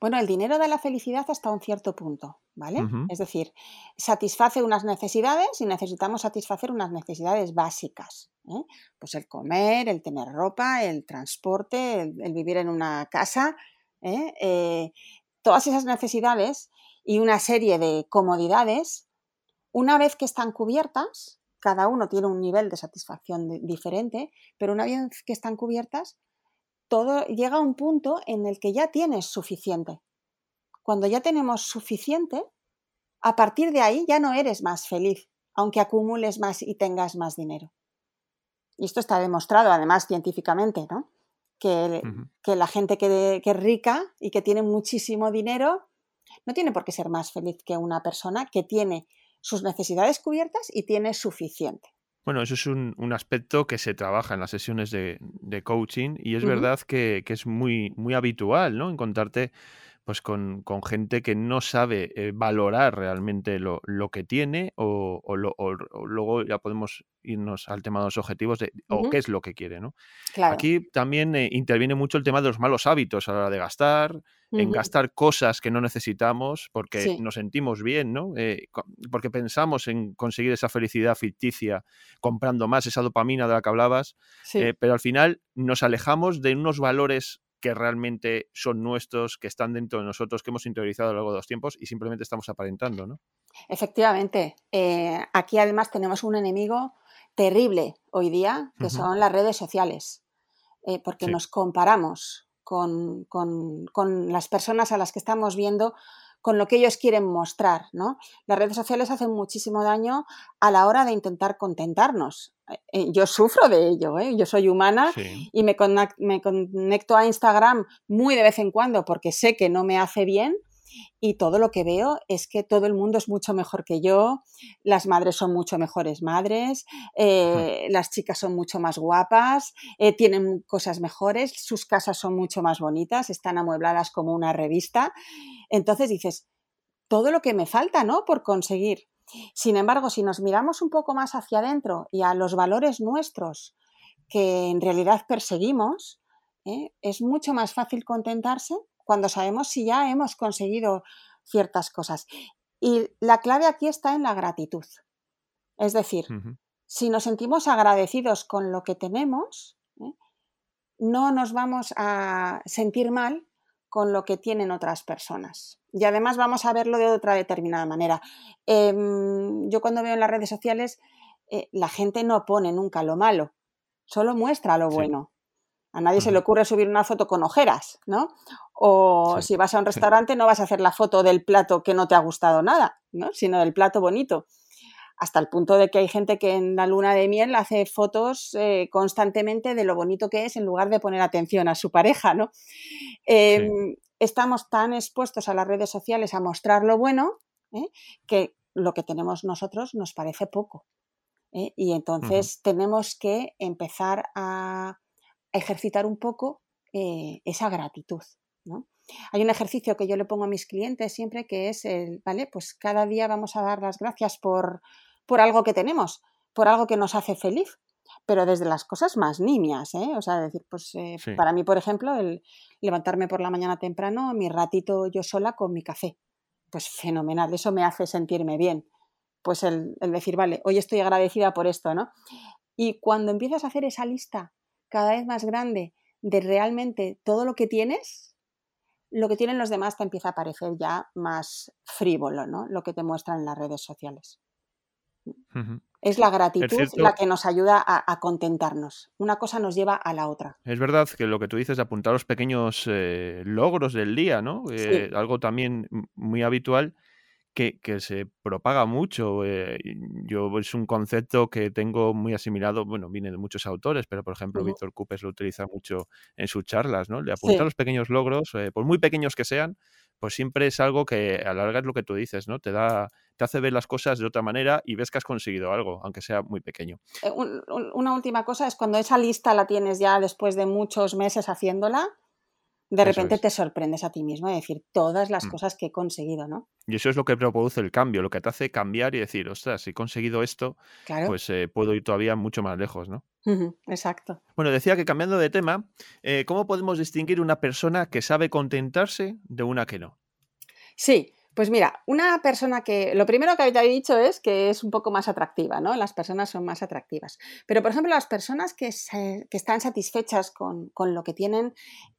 Bueno, el dinero da la felicidad hasta un cierto punto, ¿vale? Es decir, satisface unas necesidades y necesitamos satisfacer unas necesidades básicas. ¿eh? Pues el comer, el tener ropa, el transporte, el, vivir en una casa. ¿eh? todas esas necesidades y una serie de comodidades, una vez que están cubiertas, cada uno tiene un nivel de satisfacción diferente, pero una vez que están cubiertas, todo llega a un punto en el que ya tienes suficiente. Cuando ya tenemos suficiente, a partir de ahí ya no eres más feliz, aunque acumules más y tengas más dinero. Y esto está demostrado además científicamente, ¿no? Que, la gente que, que es rica y que tiene muchísimo dinero no tiene por qué ser más feliz que una persona que tiene sus necesidades cubiertas y tiene suficiente. Bueno, eso es un, aspecto que se trabaja en las sesiones de, coaching y es verdad que, es muy, muy habitual, ¿no? Encontrarte pues con, gente que no sabe eh, valorar realmente lo, que tiene o, luego ya podemos irnos al tema de los objetivos de, o qué es lo que quiere, ¿no? Aquí también eh, interviene mucho el tema de los malos hábitos a la hora de gastar, en gastar cosas que no necesitamos porque nos sentimos bien, ¿no? Eh, porque pensamos en conseguir esa felicidad ficticia comprando más, esa dopamina de la que hablabas, pero al final nos alejamos de unos valores que realmente son nuestros, que están dentro de nosotros, que hemos interiorizado a lo largo de los tiempos y simplemente estamos aparentando, ¿no? Efectivamente. Eh, aquí además tenemos un enemigo terrible hoy día, que son las redes sociales, eh, porque nos comparamos con, con, las personas a las que estamos viendo con lo que ellos quieren mostrar. ¿no? Las redes sociales hacen muchísimo daño a la hora de intentar contentarnos. Eh, yo sufro de ello, ¿eh? yo soy humana y me, me conecto a Instagram muy de vez en cuando porque sé que no me hace bien, y todo lo que veo es que todo el mundo es mucho mejor que yo, las madres son mucho mejores madres, eh, las chicas son mucho más guapas, eh, tienen cosas mejores, sus casas son mucho más bonitas, están amuebladas como una revista. Entonces dices, todo lo que me falta, ¿no? Por conseguir. Sin embargo, si nos miramos un poco más hacia adentro y a los valores nuestros que en realidad perseguimos, ¿eh? es mucho más fácil contentarse cuando sabemos si ya hemos conseguido ciertas cosas. Y la clave aquí está en la gratitud. Es decir, si nos sentimos agradecidos con lo que tenemos, ¿eh? no nos vamos a sentir mal con lo que tienen otras personas. Y además vamos a verlo de otra determinada manera. Em, yo cuando veo en las redes sociales, eh, la gente no pone nunca lo malo, solo muestra lo bueno. A nadie se le ocurre subir una foto con ojeras, ¿no? O si vas a un restaurante no vas a hacer la foto del plato que no te ha gustado nada, ¿no? Sino del plato bonito. Hasta el punto de que hay gente que en la luna de miel hace fotos eh, constantemente de lo bonito que es en lugar de poner atención a su pareja, ¿no? Em, estamos tan expuestos a las redes sociales a mostrar lo bueno ¿eh? que lo que tenemos nosotros nos parece poco. ¿eh? Y entonces tenemos que empezar a ejercitar un poco eh, esa gratitud. ¿no? Hay un ejercicio que yo le pongo a mis clientes siempre que es el, ¿vale? Pues cada día vamos a dar las gracias por, por algo que tenemos, por algo que nos hace feliz, pero desde las cosas más nimias, ¿eh? O sea, decir, pues eh, para mí, por ejemplo, el levantarme por la mañana temprano, mi ratito yo sola con mi café, pues fenomenal, eso me hace sentirme bien. Pues el, el decir, vale, hoy estoy agradecida por esto, ¿no? Y cuando empiezas a hacer esa lista cada vez más grande de realmente todo lo que tienes, lo que tienen los demás te empieza a parecer ya más frívolo, ¿no? Lo que te muestran en las redes sociales. Es la gratitud la que nos ayuda a, contentarnos. Una cosa nos lleva a la otra. Es verdad que lo que tú dices de apuntar los pequeños eh, logros del día, ¿no? Eh, algo también muy habitual que, se propaga mucho. Eh, yo es un concepto que tengo muy asimilado, bueno, viene de muchos autores, pero por ejemplo Víctor Cupes lo utiliza mucho en sus charlas, ¿no? De apuntar los pequeños logros, eh, por muy pequeños que sean, pues siempre es algo que a la larga es lo que tú dices, ¿no? Te da, te hace ver las cosas de otra manera y ves que has conseguido algo, aunque sea muy pequeño. Eh, una última cosa es cuando esa lista la tienes ya después de muchos meses haciéndola, de repente te sorprendes a ti mismo de decir todas las mm. cosas que he conseguido, ¿no? Y eso es lo que produce el cambio, lo que te hace cambiar y decir, ostras, si he conseguido esto, pues eh, puedo ir todavía mucho más lejos, ¿no? exacto. Bueno, decía que cambiando de tema, eh, ¿cómo podemos distinguir una persona que sabe contentarse de una que no? Sí, pues mira, una persona que, lo primero que había dicho es que es un poco más atractiva, ¿no? Las personas son más atractivas. Pero, por ejemplo, las personas que, están satisfechas con, lo que tienen,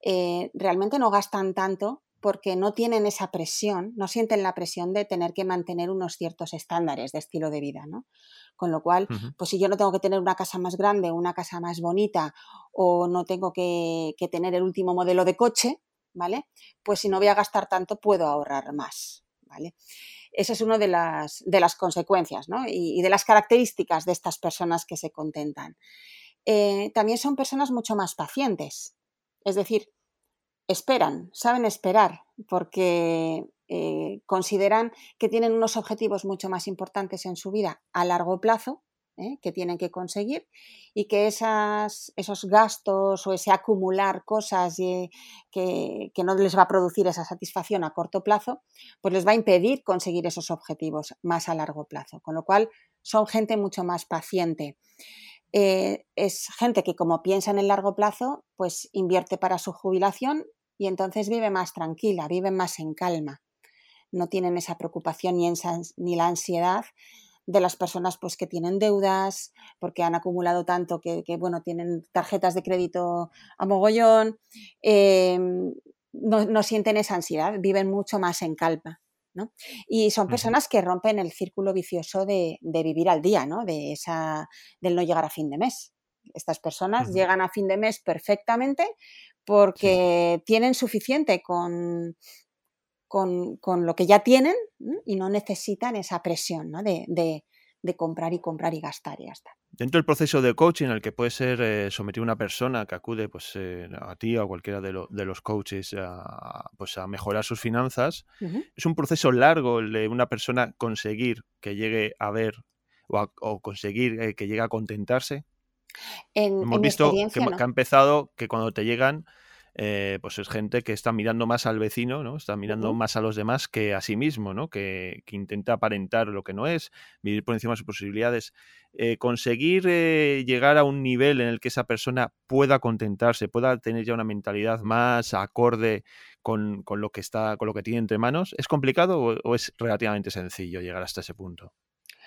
eh, realmente no gastan tanto porque no tienen esa presión, no sienten la presión de tener que mantener unos ciertos estándares de estilo de vida, ¿no? Con lo cual, pues si yo no tengo que tener una casa más grande, una casa más bonita, o no tengo que, que tener el último modelo de coche, ¿vale? Pues si no voy a gastar tanto, puedo ahorrar más. Esa es una de las, de las consecuencias y, de las características de estas personas que se contentan. Eh, también son personas mucho más pacientes, es decir, esperan, saben esperar, porque eh, consideran que tienen unos objetivos mucho más importantes en su vida a largo plazo ¿eh? que tienen que conseguir y que esas, esos gastos o ese acumular cosas que, que, no les va a producir esa satisfacción a corto plazo, pues les va a impedir conseguir esos objetivos más a largo plazo. Con lo cual son gente mucho más paciente. Eh, es gente que como piensa en el largo plazo, pues invierte para su jubilación y entonces vive más tranquila, vive más en calma. No tienen esa preocupación ni, ni la ansiedad de las personas pues, que tienen deudas, porque han acumulado tanto que, bueno, tienen tarjetas de crédito a mogollón, em, no, sienten esa ansiedad, viven mucho más en calma. Y son personas que rompen el círculo vicioso de, vivir al día, ¿no? De esa, del no llegar a fin de mes. Estas personas llegan a fin de mes perfectamente porque tienen suficiente con, con, lo que ya tienen y no necesitan esa presión de, comprar y comprar y gastar y hasta. Dentro del proceso de coaching al que puede ser eh, sometido una persona que acude pues, eh, a ti o a cualquiera de, los coaches a, pues, a mejorar sus finanzas, es un proceso largo el de una persona conseguir que llegue a ver o, conseguir eh, que llegue a contentarse. Hemos visto que, ha empezado que cuando te llegan eh, pues es gente que está mirando más al vecino, ¿no? Está mirando más a los demás que a sí mismo, ¿no? Que, intenta aparentar lo que no es, vivir por encima de sus posibilidades. Eh, conseguir eh, llegar a un nivel en el que esa persona pueda contentarse, pueda tener ya una mentalidad más acorde con, lo que está, con lo que tiene entre manos, ¿es complicado o, es relativamente sencillo llegar hasta ese punto?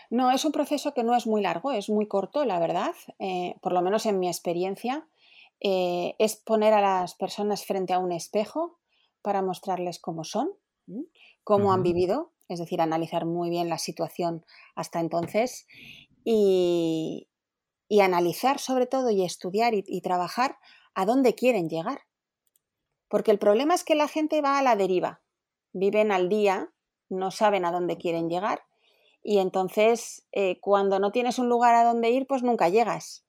No, es un proceso que no es muy largo, es muy corto, la verdad, por lo menos en mi experiencia. Eh, es poner a las personas frente a un espejo para mostrarles cómo son, cómo han vivido, es decir, analizar muy bien la situación hasta entonces y, analizar sobre todo y estudiar y, trabajar a dónde quieren llegar. Porque el problema es que la gente va a la deriva, viven al día, no saben a dónde quieren llegar y entonces eh, cuando no tienes un lugar a dónde ir, pues nunca llegas.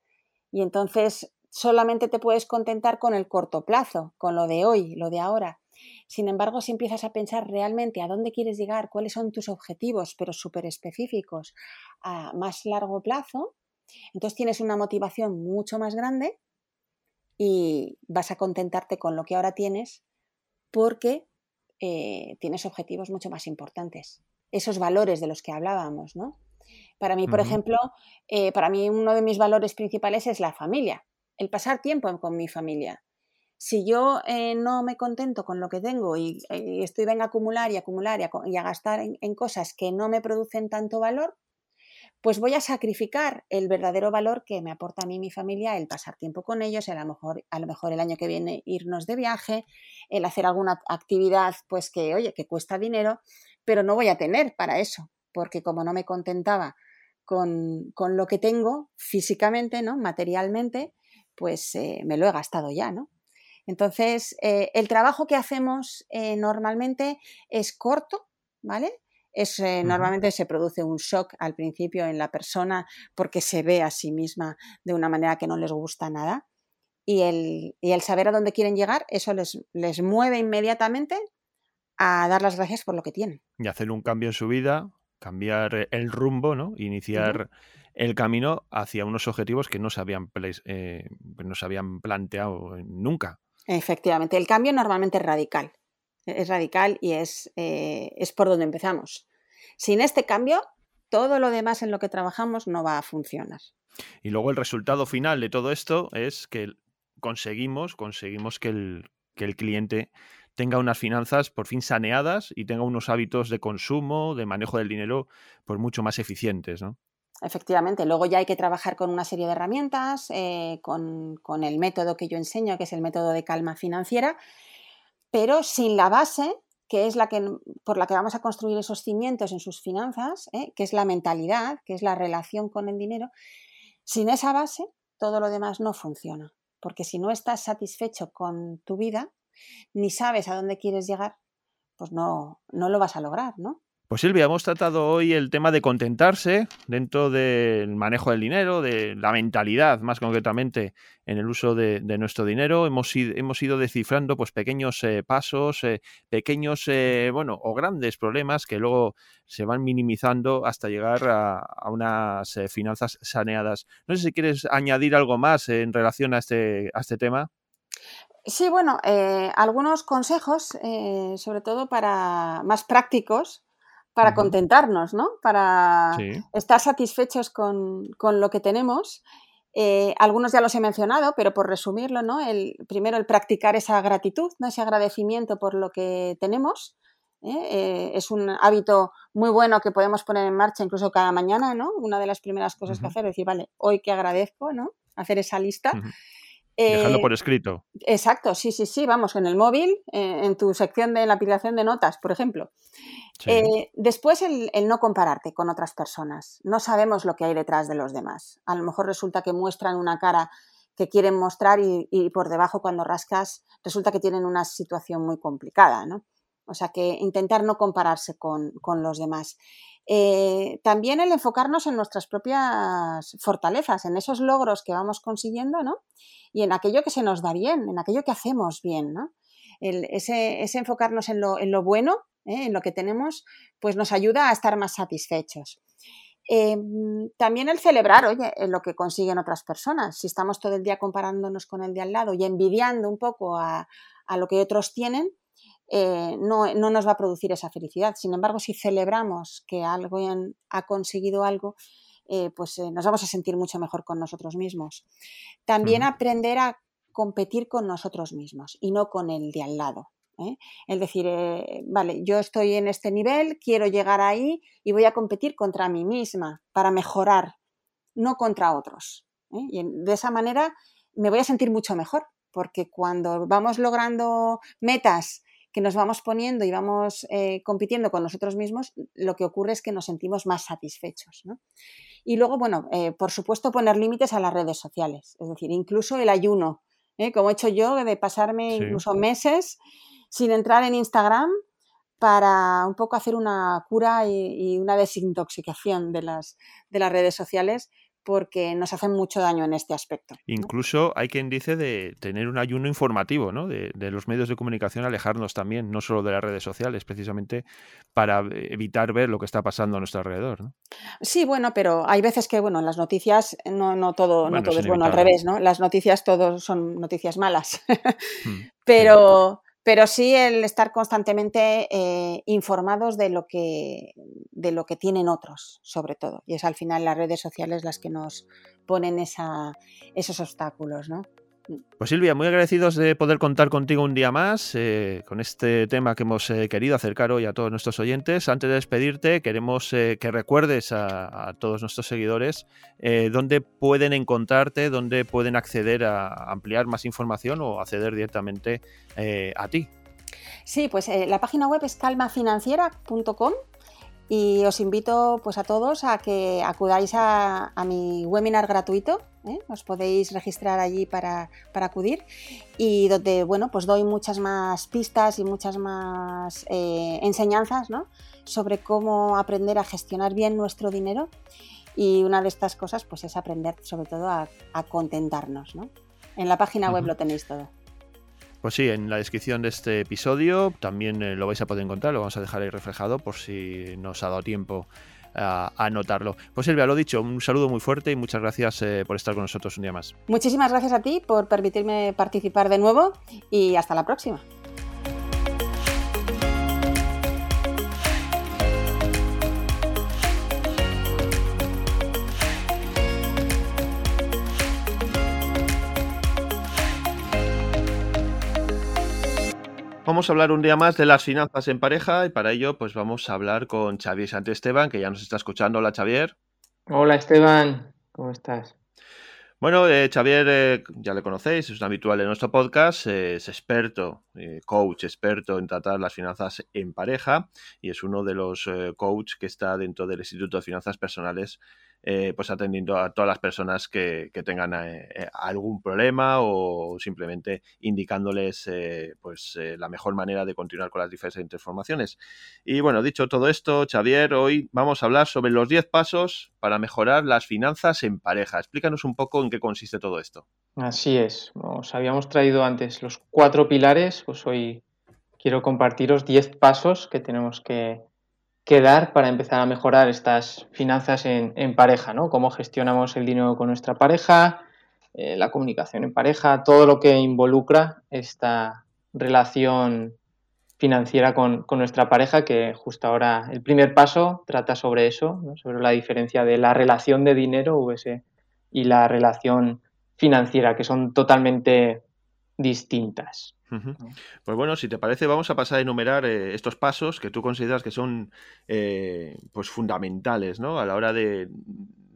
Y entonces solamente te puedes contentar con el corto plazo, con lo de hoy, lo de ahora. Sin embargo, si empiezas a pensar realmente a dónde quieres llegar, cuáles son tus objetivos, pero súper específicos a más largo plazo, entonces tienes una motivación mucho más grande y vas a contentarte con lo que ahora tienes porque eh, tienes objetivos mucho más importantes. Esos valores de los que hablábamos, ¿no? Para mí, por ejemplo, eh, para mí uno de mis valores principales es la familia el pasar tiempo con mi familia. Si yo eh, no me contento con lo que tengo y, estoy venga a acumular y acumular y a, gastar en, cosas que no me producen tanto valor, pues voy a sacrificar el verdadero valor que me aporta a mí mi familia, el pasar tiempo con ellos, a lo mejor, a lo mejor el año que viene irnos de viaje, el hacer alguna actividad pues que, oye, que cuesta dinero, pero no voy a tener para eso, porque como no me contentaba con, con lo que tengo físicamente, ¿no? materialmente, pues eh, me lo he gastado ya, ¿no? Entonces, eh, el trabajo que hacemos eh, normalmente es corto, ¿vale? Es, Normalmente se produce un shock al principio en la persona porque se ve a sí misma de una manera que no les gusta nada. Y el, y el saber a dónde quieren llegar, eso les, les mueve inmediatamente a dar las gracias por lo que tienen. Y hacer un cambio en su vida, cambiar el rumbo, ¿no? Iniciar el camino hacia unos objetivos que no se habían, eh, no se habían planteado nunca. Efectivamente, el cambio normalmente es radical. Es radical y es, eh, es por donde empezamos. Sin este cambio, todo lo demás en lo que trabajamos no va a funcionar. Y luego el resultado final de todo esto es que conseguimos, conseguimos que el, que el cliente tenga unas finanzas por fin saneadas y tenga unos hábitos de consumo, de manejo del dinero, pues mucho más eficientes, ¿no? Efectivamente, luego ya hay que trabajar con una serie de herramientas, eh, con, el método que yo enseño, que es el método de calma financiera, pero sin la base, que es la que, por la que vamos a construir esos cimientos en sus finanzas, eh, que es la mentalidad, que es la relación con el dinero, sin esa base, todo lo demás no funciona. Porque si no estás satisfecho con tu vida, ni sabes a dónde quieres llegar, pues no, no lo vas a lograr, ¿no? Pues Silvia, hemos tratado hoy el tema de contentarse dentro del manejo del dinero, de la mentalidad más concretamente en el uso de, nuestro dinero. Hemos, hemos, ido descifrando pues, pequeños eh, pasos, eh, pequeños eh, bueno, o grandes problemas que luego se van minimizando hasta llegar a, unas finanzas saneadas. No sé si quieres añadir algo más en relación a este, a este tema. Sí, bueno, algunos consejos, sobre todo para más prácticos, para contentarnos, ¿no? Para estar satisfechos con, lo que tenemos. Eh, algunos ya los he mencionado, pero por resumirlo, ¿no? El, primero, el practicar esa gratitud, ¿no? ese agradecimiento por lo que tenemos. ¿eh? Eh, es un hábito muy bueno que podemos poner en marcha incluso cada mañana, ¿no? Una de las primeras cosas que hacer es decir, vale, hoy que agradezco, ¿no? Hacer esa lista. Dejarlo por escrito. Exacto, sí, sí, sí, vamos, en el móvil, en tu sección de la aplicación de notas, por ejemplo. Eh, después el, no compararte con otras personas. No sabemos lo que hay detrás de los demás. A lo mejor resulta que muestran una cara que quieren mostrar y, por debajo cuando rascas resulta que tienen una situación muy complicada, ¿no? O sea que intentar no compararse con, los demás. Eh, también el enfocarnos en nuestras propias fortalezas, en esos logros que vamos consiguiendo, ¿no? Y en aquello que se nos da bien, en aquello que hacemos bien, ¿no? ese, enfocarnos en lo, en lo bueno ¿eh? en lo que tenemos, pues nos ayuda a estar más satisfechos. Em, también el celebrar, oye, lo que consiguen otras personas. Si estamos todo el día comparándonos con el de al lado y envidiando un poco a, lo que otros tienen, eh, no, nos va a producir esa felicidad. Sin embargo, si celebramos que alguien ha conseguido algo, eh, pues nos vamos a sentir mucho mejor con nosotros mismos. También aprender a competir con nosotros mismos y no con el de al lado. ¿eh? Es decir, eh, vale, yo estoy en este nivel, quiero llegar ahí y voy a competir contra mí misma para mejorar, no contra otros. ¿eh? Y de esa manera me voy a sentir mucho mejor, porque cuando vamos logrando metas que nos vamos poniendo y vamos compitiendo con nosotros mismos, lo que ocurre es que nos sentimos más satisfechos. Y luego, bueno, por supuesto, poner límites a las redes sociales, es decir, incluso el ayuno, como he hecho yo, de pasarme incluso meses sin entrar en Instagram para un poco hacer una cura y, una desintoxicación de las, de las redes sociales porque nos hacen mucho daño en este aspecto. Incluso hay quien dice de tener un ayuno informativo, ¿no? De, los medios de comunicación, alejarnos también, no solo de las redes sociales, precisamente para evitar ver lo que está pasando a nuestro alrededor. ¿no? Sí, bueno, pero hay veces que, bueno, en las noticias no, no todo, no todo es, bueno, al revés, ¿no? Las noticias todos son noticias malas. (laughs) Mm, pero pero sí el estar constantemente eh, informados de lo, que, de lo que tienen otros, sobre todo. Y es al final las redes sociales las que nos ponen esa, esos obstáculos, ¿no? Pues Silvia, muy agradecidos de poder contar contigo un día más eh, con este tema que hemos eh, querido acercar hoy a todos nuestros oyentes. Antes de despedirte, queremos eh, que recuerdes a, todos nuestros seguidores dónde pueden encontrarte, dónde pueden acceder a ampliar más información o acceder directamente a ti. Sí, pues la página web es calmafinanciera.com y os invito pues a todos a que acudáis a, mi webinar gratuito. ¿eh? Os podéis registrar allí para, acudir y donde bueno pues doy muchas más pistas y muchas más eh, enseñanzas sobre cómo aprender a gestionar bien nuestro dinero y una de estas cosas pues es aprender sobre todo a, contentarnos. En la página web lo tenéis todo. Pues sí, en la descripción de este episodio también eh, lo vais a poder encontrar, lo vamos a dejar ahí reflejado por si nos ha dado tiempo a, anotarlo. Pues Silvia, lo dicho, un saludo muy fuerte y muchas gracias eh, por estar con nosotros un día más. Muchísimas gracias a ti por permitirme participar de nuevo y hasta la próxima. Vamos a hablar un día más de las finanzas en pareja y para ello pues vamos a hablar con Xavier Esteban, que ya nos está escuchando. Hola Xavier. Hola Esteban, ¿cómo estás? Bueno, eh, Xavier eh, ya le conocéis, es un habitual de nuestro podcast, eh, es experto, coach, experto en tratar las finanzas en pareja y es uno de los coaches que está dentro del Instituto de Finanzas Personales eh, pues atendiendo a todas las personas que, tengan eh, eh, algún problema o simplemente indicándoles pues la mejor manera de continuar con las diferentes formaciones. Y bueno, dicho todo esto, Xavier, hoy vamos a hablar sobre los 10 pasos para mejorar las finanzas en pareja. Explícanos un poco en qué consiste todo esto. Así es, os habíamos traído antes los cuatro pilares, pues hoy quiero compartiros 10 pasos que tenemos que que dar para empezar a mejorar estas finanzas en, pareja, ¿no? Cómo gestionamos el dinero con nuestra pareja, eh, la comunicación en pareja, todo lo que involucra esta relación financiera con, nuestra pareja, que justo ahora el primer paso trata sobre eso, sobre la diferencia de la relación de dinero VS, y la relación financiera, que son totalmente distintas. Pues bueno, si te parece, vamos a pasar a enumerar eh, estos pasos que tú consideras que son eh, pues fundamentales ¿no? a la hora de,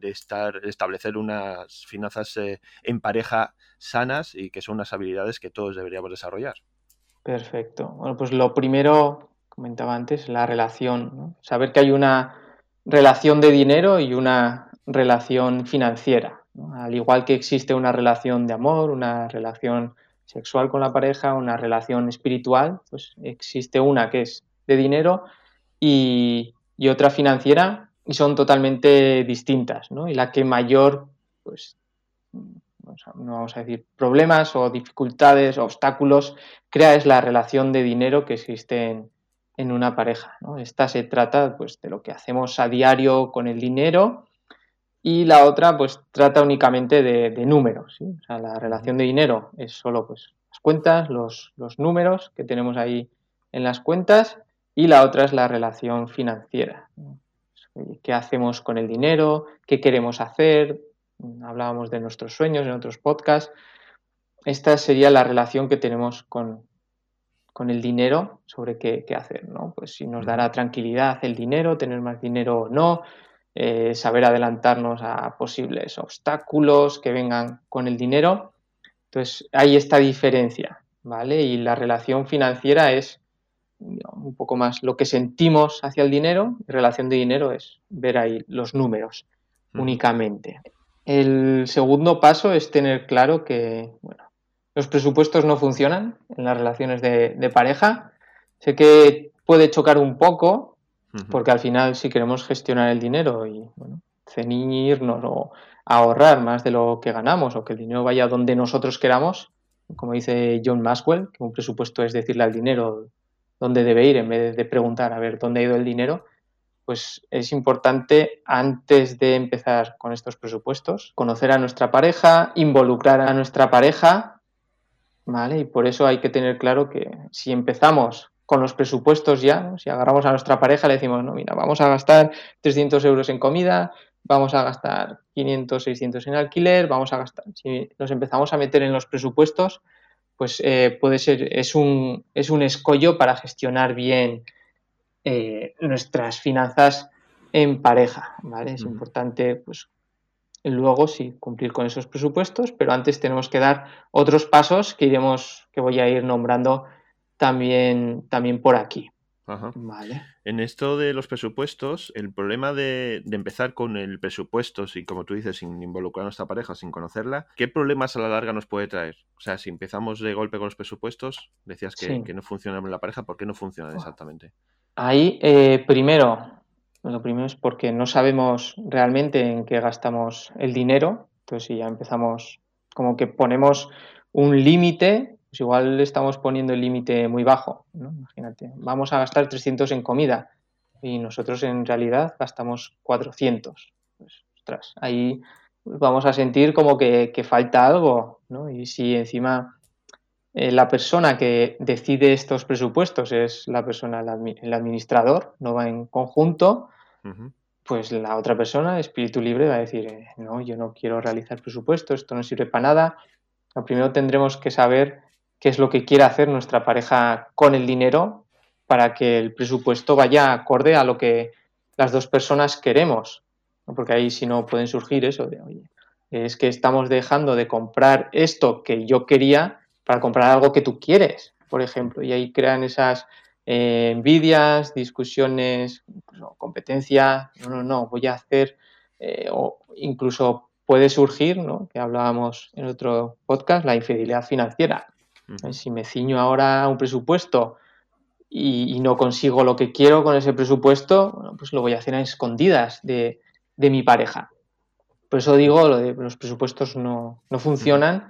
estar, establecer unas finanzas eh, en pareja sanas y que son unas habilidades que todos deberíamos desarrollar. Perfecto. Bueno, pues lo primero, comentaba antes, la relación. Saber que hay una relación de dinero y una relación financiera. Al igual que existe una relación de amor, una relación sexual con la pareja, una relación espiritual, pues existe una que es de dinero y, otra financiera y son totalmente distintas, ¿no? Y la que mayor, pues, no vamos a decir problemas o dificultades, obstáculos, crea es la relación de dinero que existe en, una pareja, ¿no? Esta se trata, pues, de lo que hacemos a diario con el dinero y la otra pues trata únicamente de, números. La relación de dinero es solo pues las cuentas, los, números que tenemos ahí en las cuentas y la otra es la relación financiera. ¿Qué hacemos con el dinero? ¿Qué queremos hacer? Hablábamos de nuestros sueños en otros podcasts. Esta sería la relación que tenemos con, el dinero sobre qué, qué, hacer, ¿no? Pues si nos dará tranquilidad el dinero, tener más dinero o no, eh, saber adelantarnos a posibles obstáculos que vengan con el dinero. Entonces, hay esta diferencia, ¿vale? Y la relación financiera es un poco más lo que sentimos hacia el dinero, relación de dinero es ver ahí los números únicamente. El segundo paso es tener claro que bueno, los presupuestos no funcionan en las relaciones de, de pareja. Sé que puede chocar un poco porque al final, si queremos gestionar el dinero y bueno, o ahorrar más de lo que ganamos o que el dinero vaya donde nosotros queramos, como dice John Maxwell, que un presupuesto es decirle al dinero dónde debe ir en vez de preguntar a ver dónde ha ido el dinero, pues es importante antes de empezar con estos presupuestos conocer a nuestra pareja, involucrar a nuestra pareja, ¿vale? Y por eso hay que tener claro que si empezamos con los presupuestos ya, si agarramos a nuestra pareja, le decimos, no, mira, vamos a gastar 300 euros en comida, vamos a gastar 500, 600 en alquiler, vamos a gastar, si nos empezamos a meter en los presupuestos, pues eh, puede ser, es un, es un escollo para gestionar bien eh, nuestras finanzas en pareja, ¿vale? Es importante, pues, luego sí, cumplir con esos presupuestos, pero antes tenemos que dar otros pasos que iremos, que voy a ir nombrando también, también por aquí. Vale. En esto de los presupuestos, el problema de, empezar con el presupuesto, y como tú dices, sin involucrar a nuestra pareja, sin conocerla, ¿qué problemas a la larga nos puede traer? O sea, si empezamos de golpe con los presupuestos, decías que, no funcionan en la pareja, ¿por qué no funcionan exactamente? Ahí, eh, primero, lo primero es porque no sabemos realmente en qué gastamos el dinero. Entonces, si ya empezamos, como que ponemos un límite pues igual estamos poniendo el límite muy bajo. Imagínate, vamos a gastar 300 en comida y nosotros en realidad gastamos 400. Pues, ostras, ahí vamos a sentir como que, falta algo, ¿no? Y si encima eh, la persona que decide estos presupuestos es la persona, el, administrador, no va en conjunto, pues la otra persona, espíritu libre, va a decir, eh, no, yo no quiero realizar presupuestos, esto no sirve para nada. primero tendremos que saber qué es lo que quiere hacer nuestra pareja con el dinero para que el presupuesto vaya acorde a lo que las dos personas queremos. Porque ahí si no pueden surgir eso de, oye, es que estamos dejando de comprar esto que yo quería para comprar algo que tú quieres, por ejemplo. Y ahí crean esas eh, envidias, discusiones, pues, competencia. No, no, no, voy a hacer eh, o incluso puede surgir, ¿no? que hablábamos en otro podcast, la infidelidad financiera. Si me ciño ahora a un presupuesto y, no consigo lo que quiero con ese presupuesto, pues lo voy a hacer a escondidas de, mi pareja. Por eso digo, lo de los presupuestos no, funcionan.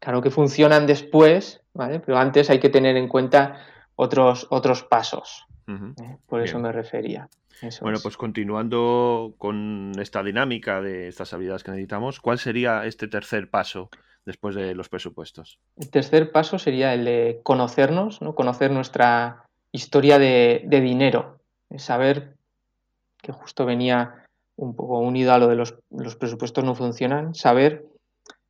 Claro que funcionan después, ¿vale? Pero antes hay que tener en cuenta otros, otros pasos. ¿eh? Por eso me refería. bueno, pues continuando con esta dinámica de estas habilidades que necesitamos, ¿cuál sería este tercer paso después de los presupuestos? El tercer paso sería el de conocernos, ¿no? conocer nuestra historia de, dinero, saber que justo venía un poco unido a lo de los, presupuestos no funcionan, saber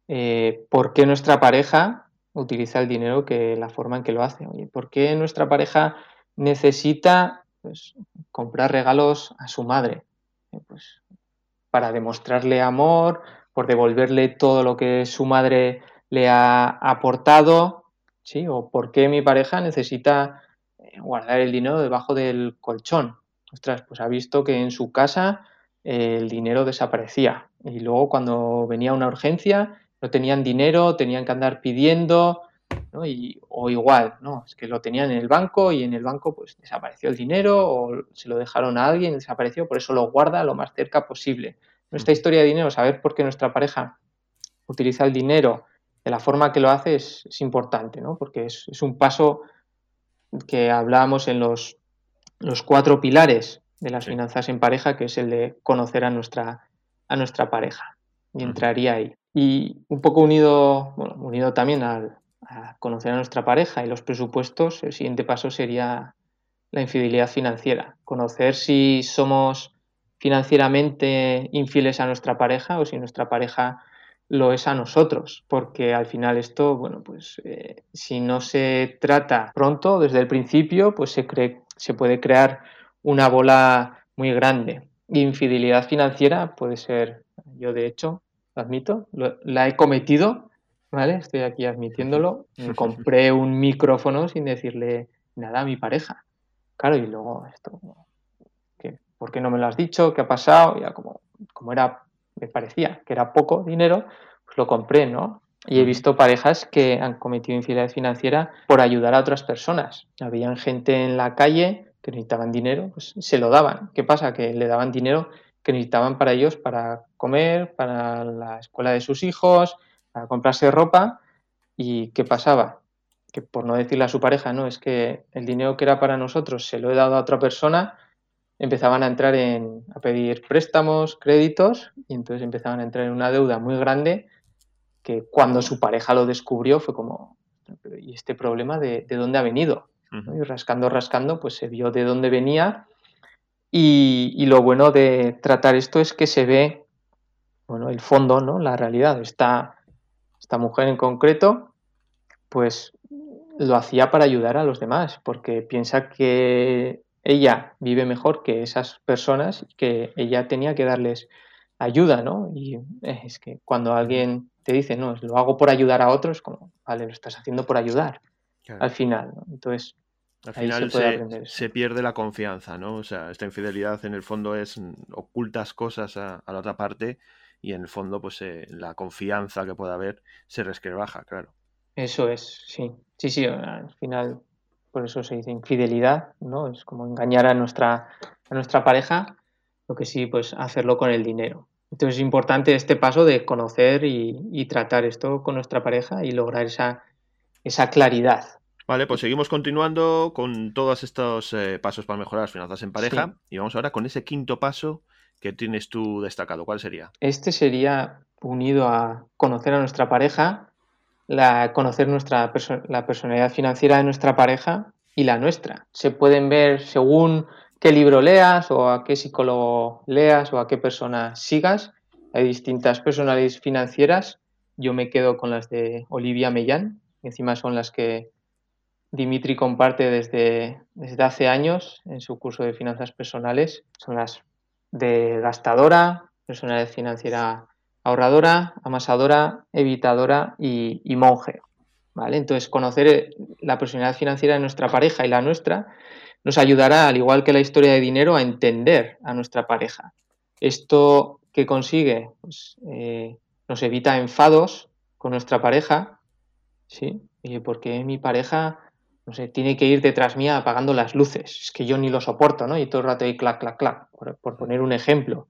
eh, por qué nuestra pareja utiliza el dinero que la forma en que lo hace. Oye, ¿por qué nuestra pareja necesita pues, comprar regalos a su madre? Eh, pues, para demostrarle amor, por devolverle todo lo que su madre le ha aportado, ¿sí? O por qué mi pareja necesita eh, guardar el dinero debajo del colchón. Ostras, pues ha visto que en su casa eh, el dinero desaparecía y luego cuando venía una urgencia no tenían dinero, tenían que andar pidiendo, ¿no? y, o igual, ¿no? Es que lo tenían en el banco y en el banco pues desapareció el dinero o se lo dejaron a alguien desapareció, por eso lo guarda lo más cerca posible nuestra historia de dinero, saber por qué nuestra pareja utiliza el dinero de la forma que lo hace es, importante, ¿no? Porque es, un paso que hablábamos en los, los cuatro pilares de las finanzas en pareja, que es el de conocer a nuestra, a nuestra pareja. Y entraría ahí. Y un poco unido, bueno, unido también al, a conocer a nuestra pareja y los presupuestos, el siguiente paso sería la infidelidad financiera. Conocer si somos financieramente infieles a nuestra pareja o si nuestra pareja lo es a nosotros, porque al final esto, bueno, pues eh, si no se trata pronto, desde el principio, pues se, cree, se puede crear una bola muy grande. Infidelidad financiera puede ser, yo de hecho, lo admito, la he cometido, ¿vale? Estoy aquí admitiéndolo. (laughs) Me compré un micrófono sin decirle nada a mi pareja. Claro, y luego esto, ¿por qué no me lo has dicho? ¿Qué ha pasado? Ya como, como era, me parecía que era poco dinero, pues lo compré, ¿no? Y he visto parejas que han cometido infidelidad financiera por ayudar a otras personas. Habían gente en la calle que necesitaban dinero, pues se lo daban. ¿Qué pasa? Que le daban dinero que necesitaban para ellos, para comer, para la escuela de sus hijos, para comprarse ropa. ¿Y qué pasaba? Que por no decirle a su pareja, no, es que el dinero que era para nosotros se lo he dado a otra persona empezaban a entrar en, a pedir préstamos, créditos, y entonces empezaban a entrar en una deuda muy grande que cuando su pareja lo descubrió fue como, ¿y este problema de, dónde ha venido? Y rascando, rascando, pues se vio de dónde venía. Y, lo bueno de tratar esto es que se ve, bueno, el fondo, ¿no? La realidad. Esta, esta mujer en concreto, pues lo hacía para ayudar a los demás, porque piensa que ella vive mejor que esas personas que ella tenía que darles ayuda, ¿no? Y eh, es que cuando alguien te dice, no, lo hago por ayudar a otros, como, vale, lo estás haciendo por ayudar al final, ¿no? Entonces, al final se, se, pierde la confianza, ¿no? O sea, esta infidelidad en el fondo es mm, ocultas cosas a, la otra parte y en el fondo, pues eh, la confianza que pueda haber se resquebraja, claro. Eso es, sí. Sí, sí, al final por eso se dice infidelidad, ¿no? Es como engañar a nuestra, a nuestra pareja, lo que sí, pues hacerlo con el dinero. Entonces es importante este paso de conocer y, tratar esto con nuestra pareja y lograr esa, esa claridad. Vale, pues seguimos continuando con todos estos eh, pasos para mejorar las finanzas en pareja y vamos ahora con ese quinto paso que tienes tú destacado. ¿Cuál sería? Este sería unido a conocer a nuestra pareja la, conocer nuestra la personalidad financiera de nuestra pareja y la nuestra. Se pueden ver según qué libro leas o a qué psicólogo leas o a qué persona sigas. Hay distintas personalidades financieras. Yo me quedo con las de Olivia Mellán, encima son las que Dimitri comparte desde, desde hace años en su curso de finanzas personales. Son las de gastadora, personalidad financiera ahorradora, amasadora, evitadora y, monje. ¿vale? Entonces, conocer eh, la personalidad financiera de nuestra pareja y la nuestra nos ayudará, al igual que la historia de dinero, a entender a nuestra pareja. ¿Esto qué consigue? Pues, eh, nos evita enfados con nuestra pareja, ¿sí? porque mi pareja, no sé, tiene que ir detrás mía apagando las luces? Es que yo ni lo soporto, ¿no? Y todo el rato ahí clac, clac, clac, por, poner un ejemplo.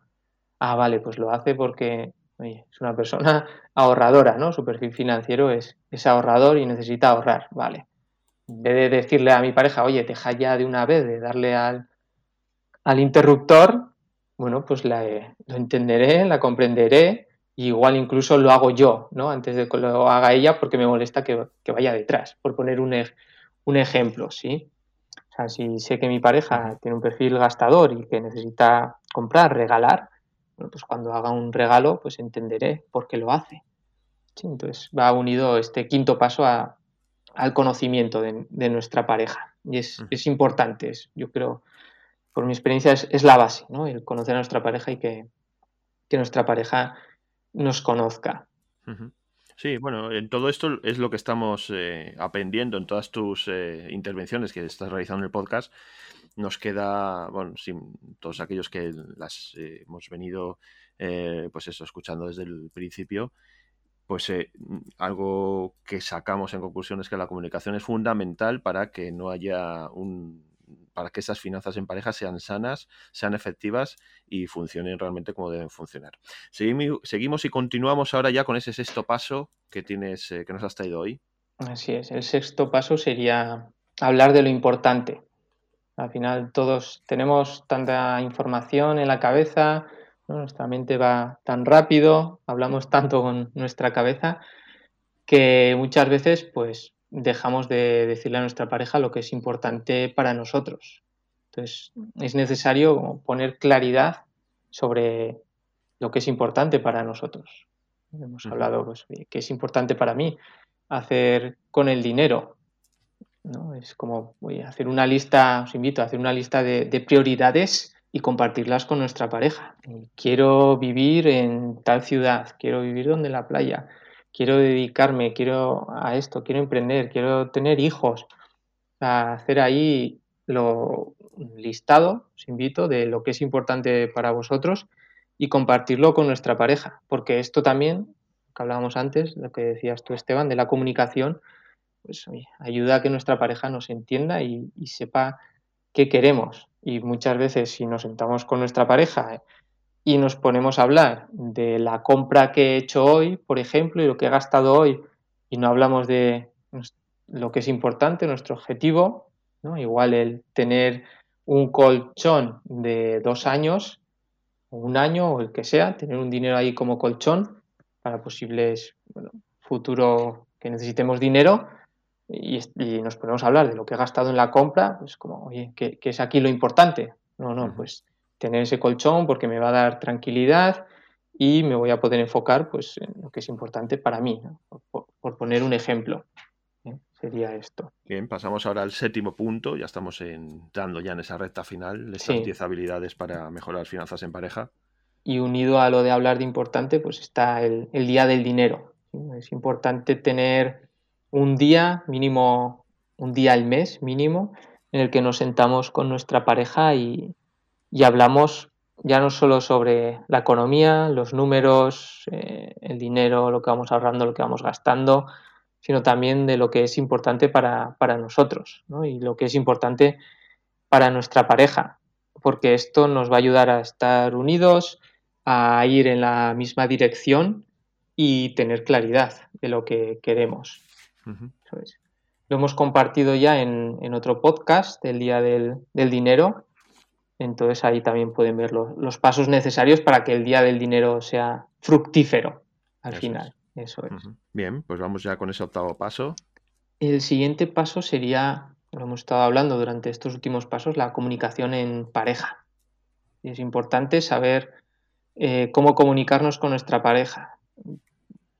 Ah, vale, pues lo hace porque es una persona (laughs) ahorradora, ¿no? Su perfil financiero es, es ahorrador y necesita ahorrar, vale. En vez de decirle a mi pareja, oye, deja ya de una vez de darle al, al interruptor, bueno, pues la, lo entenderé, la comprenderé igual incluso lo hago yo, ¿no? Antes de que lo haga ella porque me molesta que, vaya detrás, por poner un, un, ejemplo, ¿sí? O sea, si sé que mi pareja tiene un perfil gastador y que necesita comprar, regalar, bueno, pues cuando haga un regalo, pues entenderé por qué lo hace. Entonces va unido este quinto paso al conocimiento de, nuestra pareja. Y es, es importante, yo creo, por mi experiencia, es, la base, ¿no? El conocer a nuestra pareja y que, que nuestra pareja nos conozca. Sí, bueno, en todo esto es lo que estamos eh, aprendiendo en todas tus eh, intervenciones que estás realizando en el podcast. Nos queda, bueno, sin todos aquellos que las eh, hemos venido, pues eso, escuchando desde el principio, pues algo que sacamos en conclusión es que la comunicación es fundamental para que no haya un para que esas finanzas en pareja sean sanas, sean efectivas y funcionen realmente como deben funcionar. Seguimos y continuamos ahora ya con ese sexto paso que tienes, eh, que nos has traído hoy. Así es, el sexto paso sería hablar de lo importante. Al final todos tenemos tanta información en la cabeza, nuestra mente va tan rápido, hablamos tanto con nuestra cabeza que muchas veces pues dejamos de decirle a nuestra pareja lo que es importante para nosotros. Entonces, es necesario poner claridad sobre lo que es importante para nosotros. Hemos hablado, pues, qué es importante para mí hacer con el dinero. ¿No? Es como voy a hacer una lista, os invito a hacer una lista de, de prioridades y compartirlas con nuestra pareja. Quiero vivir en tal ciudad, quiero vivir donde la playa, quiero dedicarme, quiero a esto, quiero emprender, quiero tener hijos, hacer ahí lo listado, os invito, de lo que es importante para vosotros y compartirlo con nuestra pareja, porque esto también, que hablábamos antes, lo que decías tú, Esteban, de la comunicación, pues ayuda a que nuestra pareja nos entienda y, sepa qué queremos. Y muchas veces si nos sentamos con nuestra pareja y nos ponemos a hablar de la compra que he hecho hoy, por ejemplo, y lo que he gastado hoy, y no hablamos de lo que es importante, nuestro objetivo, ¿no? igual el tener un colchón de dos años, un año, o el que sea, tener un dinero ahí como colchón para posibles bueno, futuro que necesitemos dinero, y, nos ponemos a hablar de lo que he gastado en la compra, pues como, oye, ¿qué, qué es aquí lo importante? No, no, pues tener ese colchón porque me va a dar tranquilidad y me voy a poder enfocar pues, en lo que es importante para mí, por, poner un ejemplo. ¿eh? Sería esto. Bien, pasamos ahora al séptimo punto, ya estamos entrando ya en esa recta final, de estas 10 habilidades para mejorar las finanzas en pareja. Y unido a lo de hablar de importante, pues está el, día del dinero. Es importante tener un día mínimo, un día al mes mínimo, en el que nos sentamos con nuestra pareja y, y hablamos ya no solo sobre la economía, los números, eh, el dinero, lo que vamos ahorrando, lo que vamos gastando, sino también de lo que es importante para, nosotros y lo que es importante para nuestra pareja, porque esto nos va a ayudar a estar unidos, a ir en la misma dirección y tener claridad de lo que queremos. Lo hemos compartido ya en, otro podcast, el Día del, del Dinero, entonces ahí también pueden ver los, pasos necesarios para que el día del dinero sea fructífero al final. Eso es. Bien, pues vamos ya con ese octavo paso. El siguiente paso sería, lo hemos estado hablando durante estos últimos pasos, la comunicación en pareja. Y es importante saber eh, cómo comunicarnos con nuestra pareja.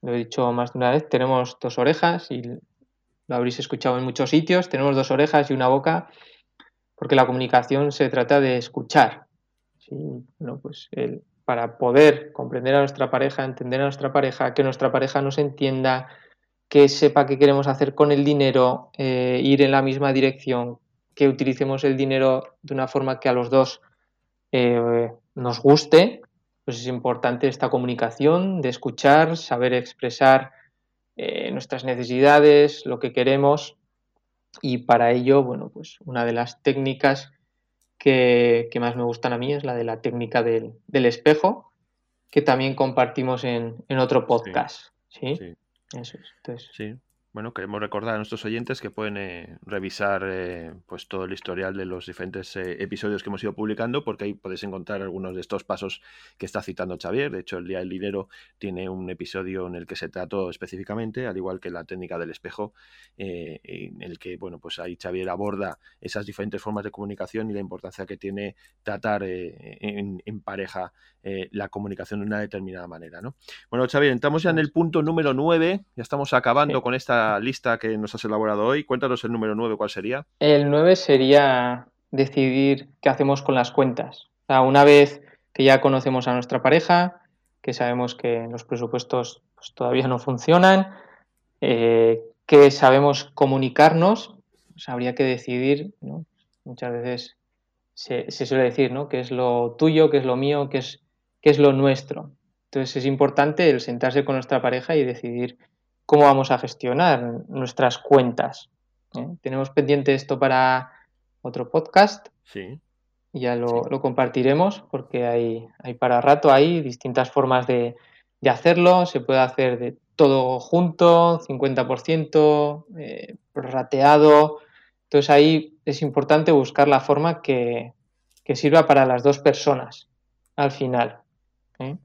Lo he dicho más de una vez, tenemos dos orejas y lo habréis escuchado en muchos sitios, tenemos dos orejas y una boca porque la comunicación se trata de escuchar. pues para poder comprender a nuestra pareja, entender a nuestra pareja, que nuestra pareja nos entienda, que sepa qué queremos hacer con el dinero, eh, ir en la misma dirección, que utilicemos el dinero de una forma que a los dos eh, nos guste, pues es importante esta comunicación, de escuchar, saber expresar eh, nuestras necesidades, lo que queremos y para ello, bueno, pues una de las técnicas que, más me gustan a mí es la de la técnica del, espejo, que también compartimos en, otro podcast. ¿sí? Eso es. Entonces, sí. Bueno, queremos recordar a nuestros oyentes que pueden eh, revisar eh, pues todo el historial de los diferentes eh, episodios que hemos ido publicando, porque ahí podéis encontrar algunos de estos pasos que está citando Xavier. De hecho, el Día del Dinero tiene un episodio en el que se trató específicamente, al igual que la técnica del espejo, en el que, bueno, pues ahí Xavier aborda esas diferentes formas de comunicación y la importancia que tiene tratar en, en, pareja la comunicación de una determinada manera, ¿no? Bueno, Xavier, entramos ya en el punto número 9, ya estamos acabando con esta lista que nos has elaborado hoy. Cuéntanos el número 9, ¿cuál sería? El 9 sería decidir qué hacemos con las cuentas. una vez que ya conocemos a nuestra pareja, que sabemos que los presupuestos pues, todavía no funcionan, eh, que sabemos comunicarnos, pues, habría que decidir, muchas veces se, suele decir ¿no? qué es lo tuyo, qué es lo mío, qué es, qué es lo nuestro. Entonces es importante el sentarse con nuestra pareja y decidir cómo vamos a gestionar nuestras cuentas. ¿eh? Tenemos pendiente esto para otro podcast. Sí. Y ya lo, compartiremos porque hay, hay, para rato hay distintas formas de, hacerlo. Se puede hacer de todo junto, 50%, eh, rateado. Entonces ahí es importante buscar la forma que, que sirva para las dos personas al final. ¿eh?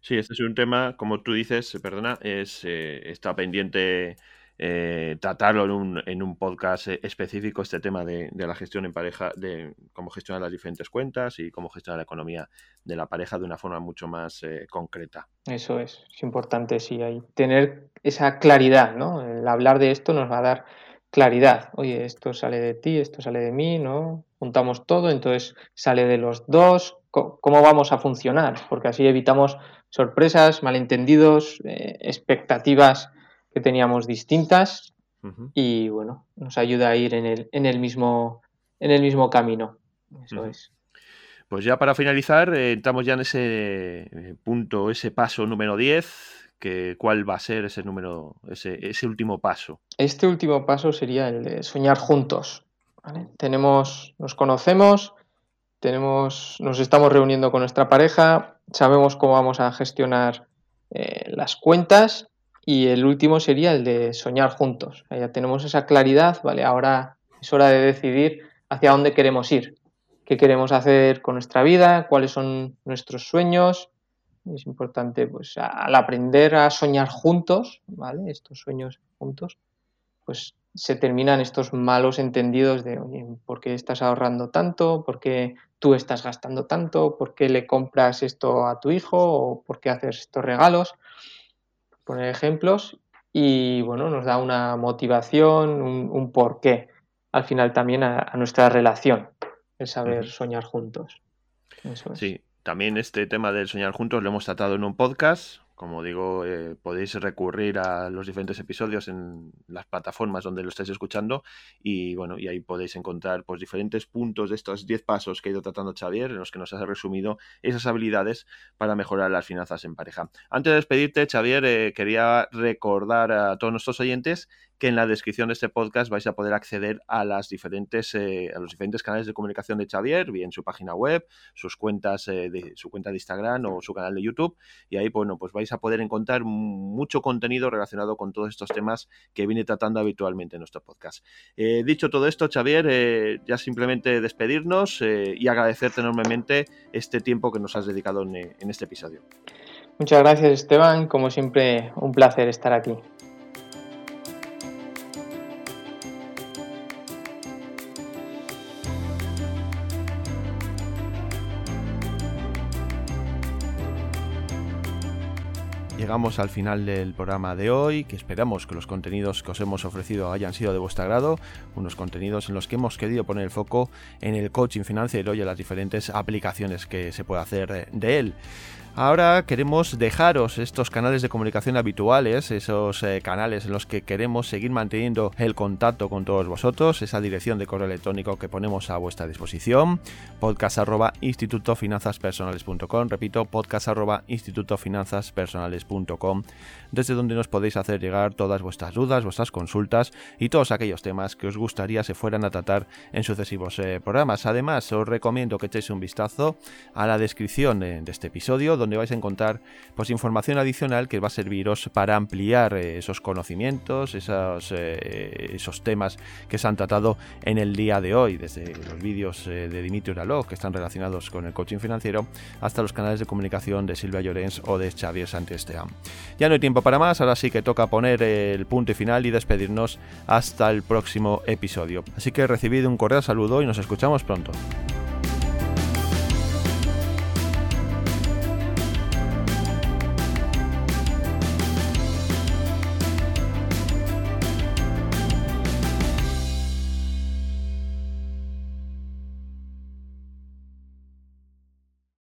Sí, este es un tema, como tú dices, perdona, es eh, está pendiente eh, tratarlo en un, en un podcast eh, específico, este tema de, la gestión en pareja, de cómo gestionar las diferentes cuentas y cómo gestionar la economía de la pareja de una forma mucho más concreta. Eso es, es importante, sí, hay tener esa claridad, ¿no? El hablar de esto nos va a dar claridad. Oye, esto sale de ti, esto sale de mí, ¿no? Juntamos todo, entonces sale de los dos. ¿Cómo vamos a funcionar? Porque así evitamos sorpresas, malentendidos, eh, expectativas que teníamos distintas y bueno, nos ayuda a ir en el, en el, mismo, en el mismo camino. Eso es. Pues ya para finalizar, eh, entramos ya en ese punto, ese paso número 10, que, ¿cuál va a ser ese número, ese, ese último paso? Este último paso sería el de soñar juntos. Tenemos, nos conocemos, tenemos, nos estamos reuniendo con nuestra pareja, sabemos cómo vamos a gestionar eh, las cuentas y el último sería el de soñar juntos. Ya tenemos esa claridad, ¿vale? Ahora es hora de decidir hacia dónde queremos ir, qué queremos hacer con nuestra vida, cuáles son nuestros sueños. Es importante, pues, al aprender a soñar juntos, ¿vale? Estos sueños juntos, pues se terminan estos malos entendidos de, oye, ¿por qué estás ahorrando tanto? ¿Por qué tú estás gastando tanto? ¿Por qué le compras esto a tu hijo? ¿O por qué haces estos regalos? Poner ejemplos y, bueno, nos da una motivación, un, porqué al final también a, nuestra relación, el saber soñar juntos. Sí, también este tema del soñar juntos lo hemos tratado en un podcast como digo, eh, podéis recurrir a los diferentes episodios en las plataformas donde lo estáis escuchando y bueno, y ahí podéis encontrar pues diferentes puntos de estos 10 pasos que ha ido tratando Xavier, en los que nos ha resumido esas habilidades para mejorar las finanzas en pareja. Antes de despedirte, Xavier, eh, quería recordar a todos nuestros oyentes que en la descripción de este podcast vais a poder acceder a las diferentes eh, a los diferentes canales de comunicación de Xavier, bien su página web, sus cuentas de su cuenta de Instagram o su canal de YouTube y ahí bueno, pues vais a poder encontrar mucho contenido relacionado con todos estos temas que viene tratando habitualmente en nuestro podcast. Eh, dicho todo esto, Xavier, eh, ya simplemente despedirnos eh, y agradecerte enormemente este tiempo que nos has dedicado en este episodio. Muchas gracias, Esteban. Como siempre, un placer estar aquí. Llegamos al final del programa de hoy, que esperamos que los contenidos que os hemos ofrecido hayan sido de vuestro agrado, unos contenidos en los que hemos querido poner el foco en el coaching financiero y en las diferentes aplicaciones que se puede hacer de él. Ahora queremos dejaros estos canales de comunicación habituales, esos eh, canales en los que queremos seguir manteniendo el contacto con todos vosotros, esa dirección de correo electrónico que ponemos a vuestra disposición, podcast repito, podcast desde donde nos podéis hacer llegar todas vuestras dudas, vuestras consultas y todos aquellos temas que os gustaría se fueran a tratar en sucesivos eh, programas. Además, os recomiendo que echéis un vistazo a la descripción de, de este episodio, donde vais a encontrar pues, información adicional que va a serviros para ampliar eh, esos conocimientos, esos, eh, esos temas que se han tratado en el día de hoy, desde los vídeos eh, de Dimitri Uralov que están relacionados con el coaching financiero, hasta los canales de comunicación de Silvia Llorens o de Xavier Santestean. Ya no hay tiempo para más, ahora sí que toca poner el punto final y despedirnos hasta el próximo episodio. Así que recibid un cordial saludo y nos escuchamos pronto.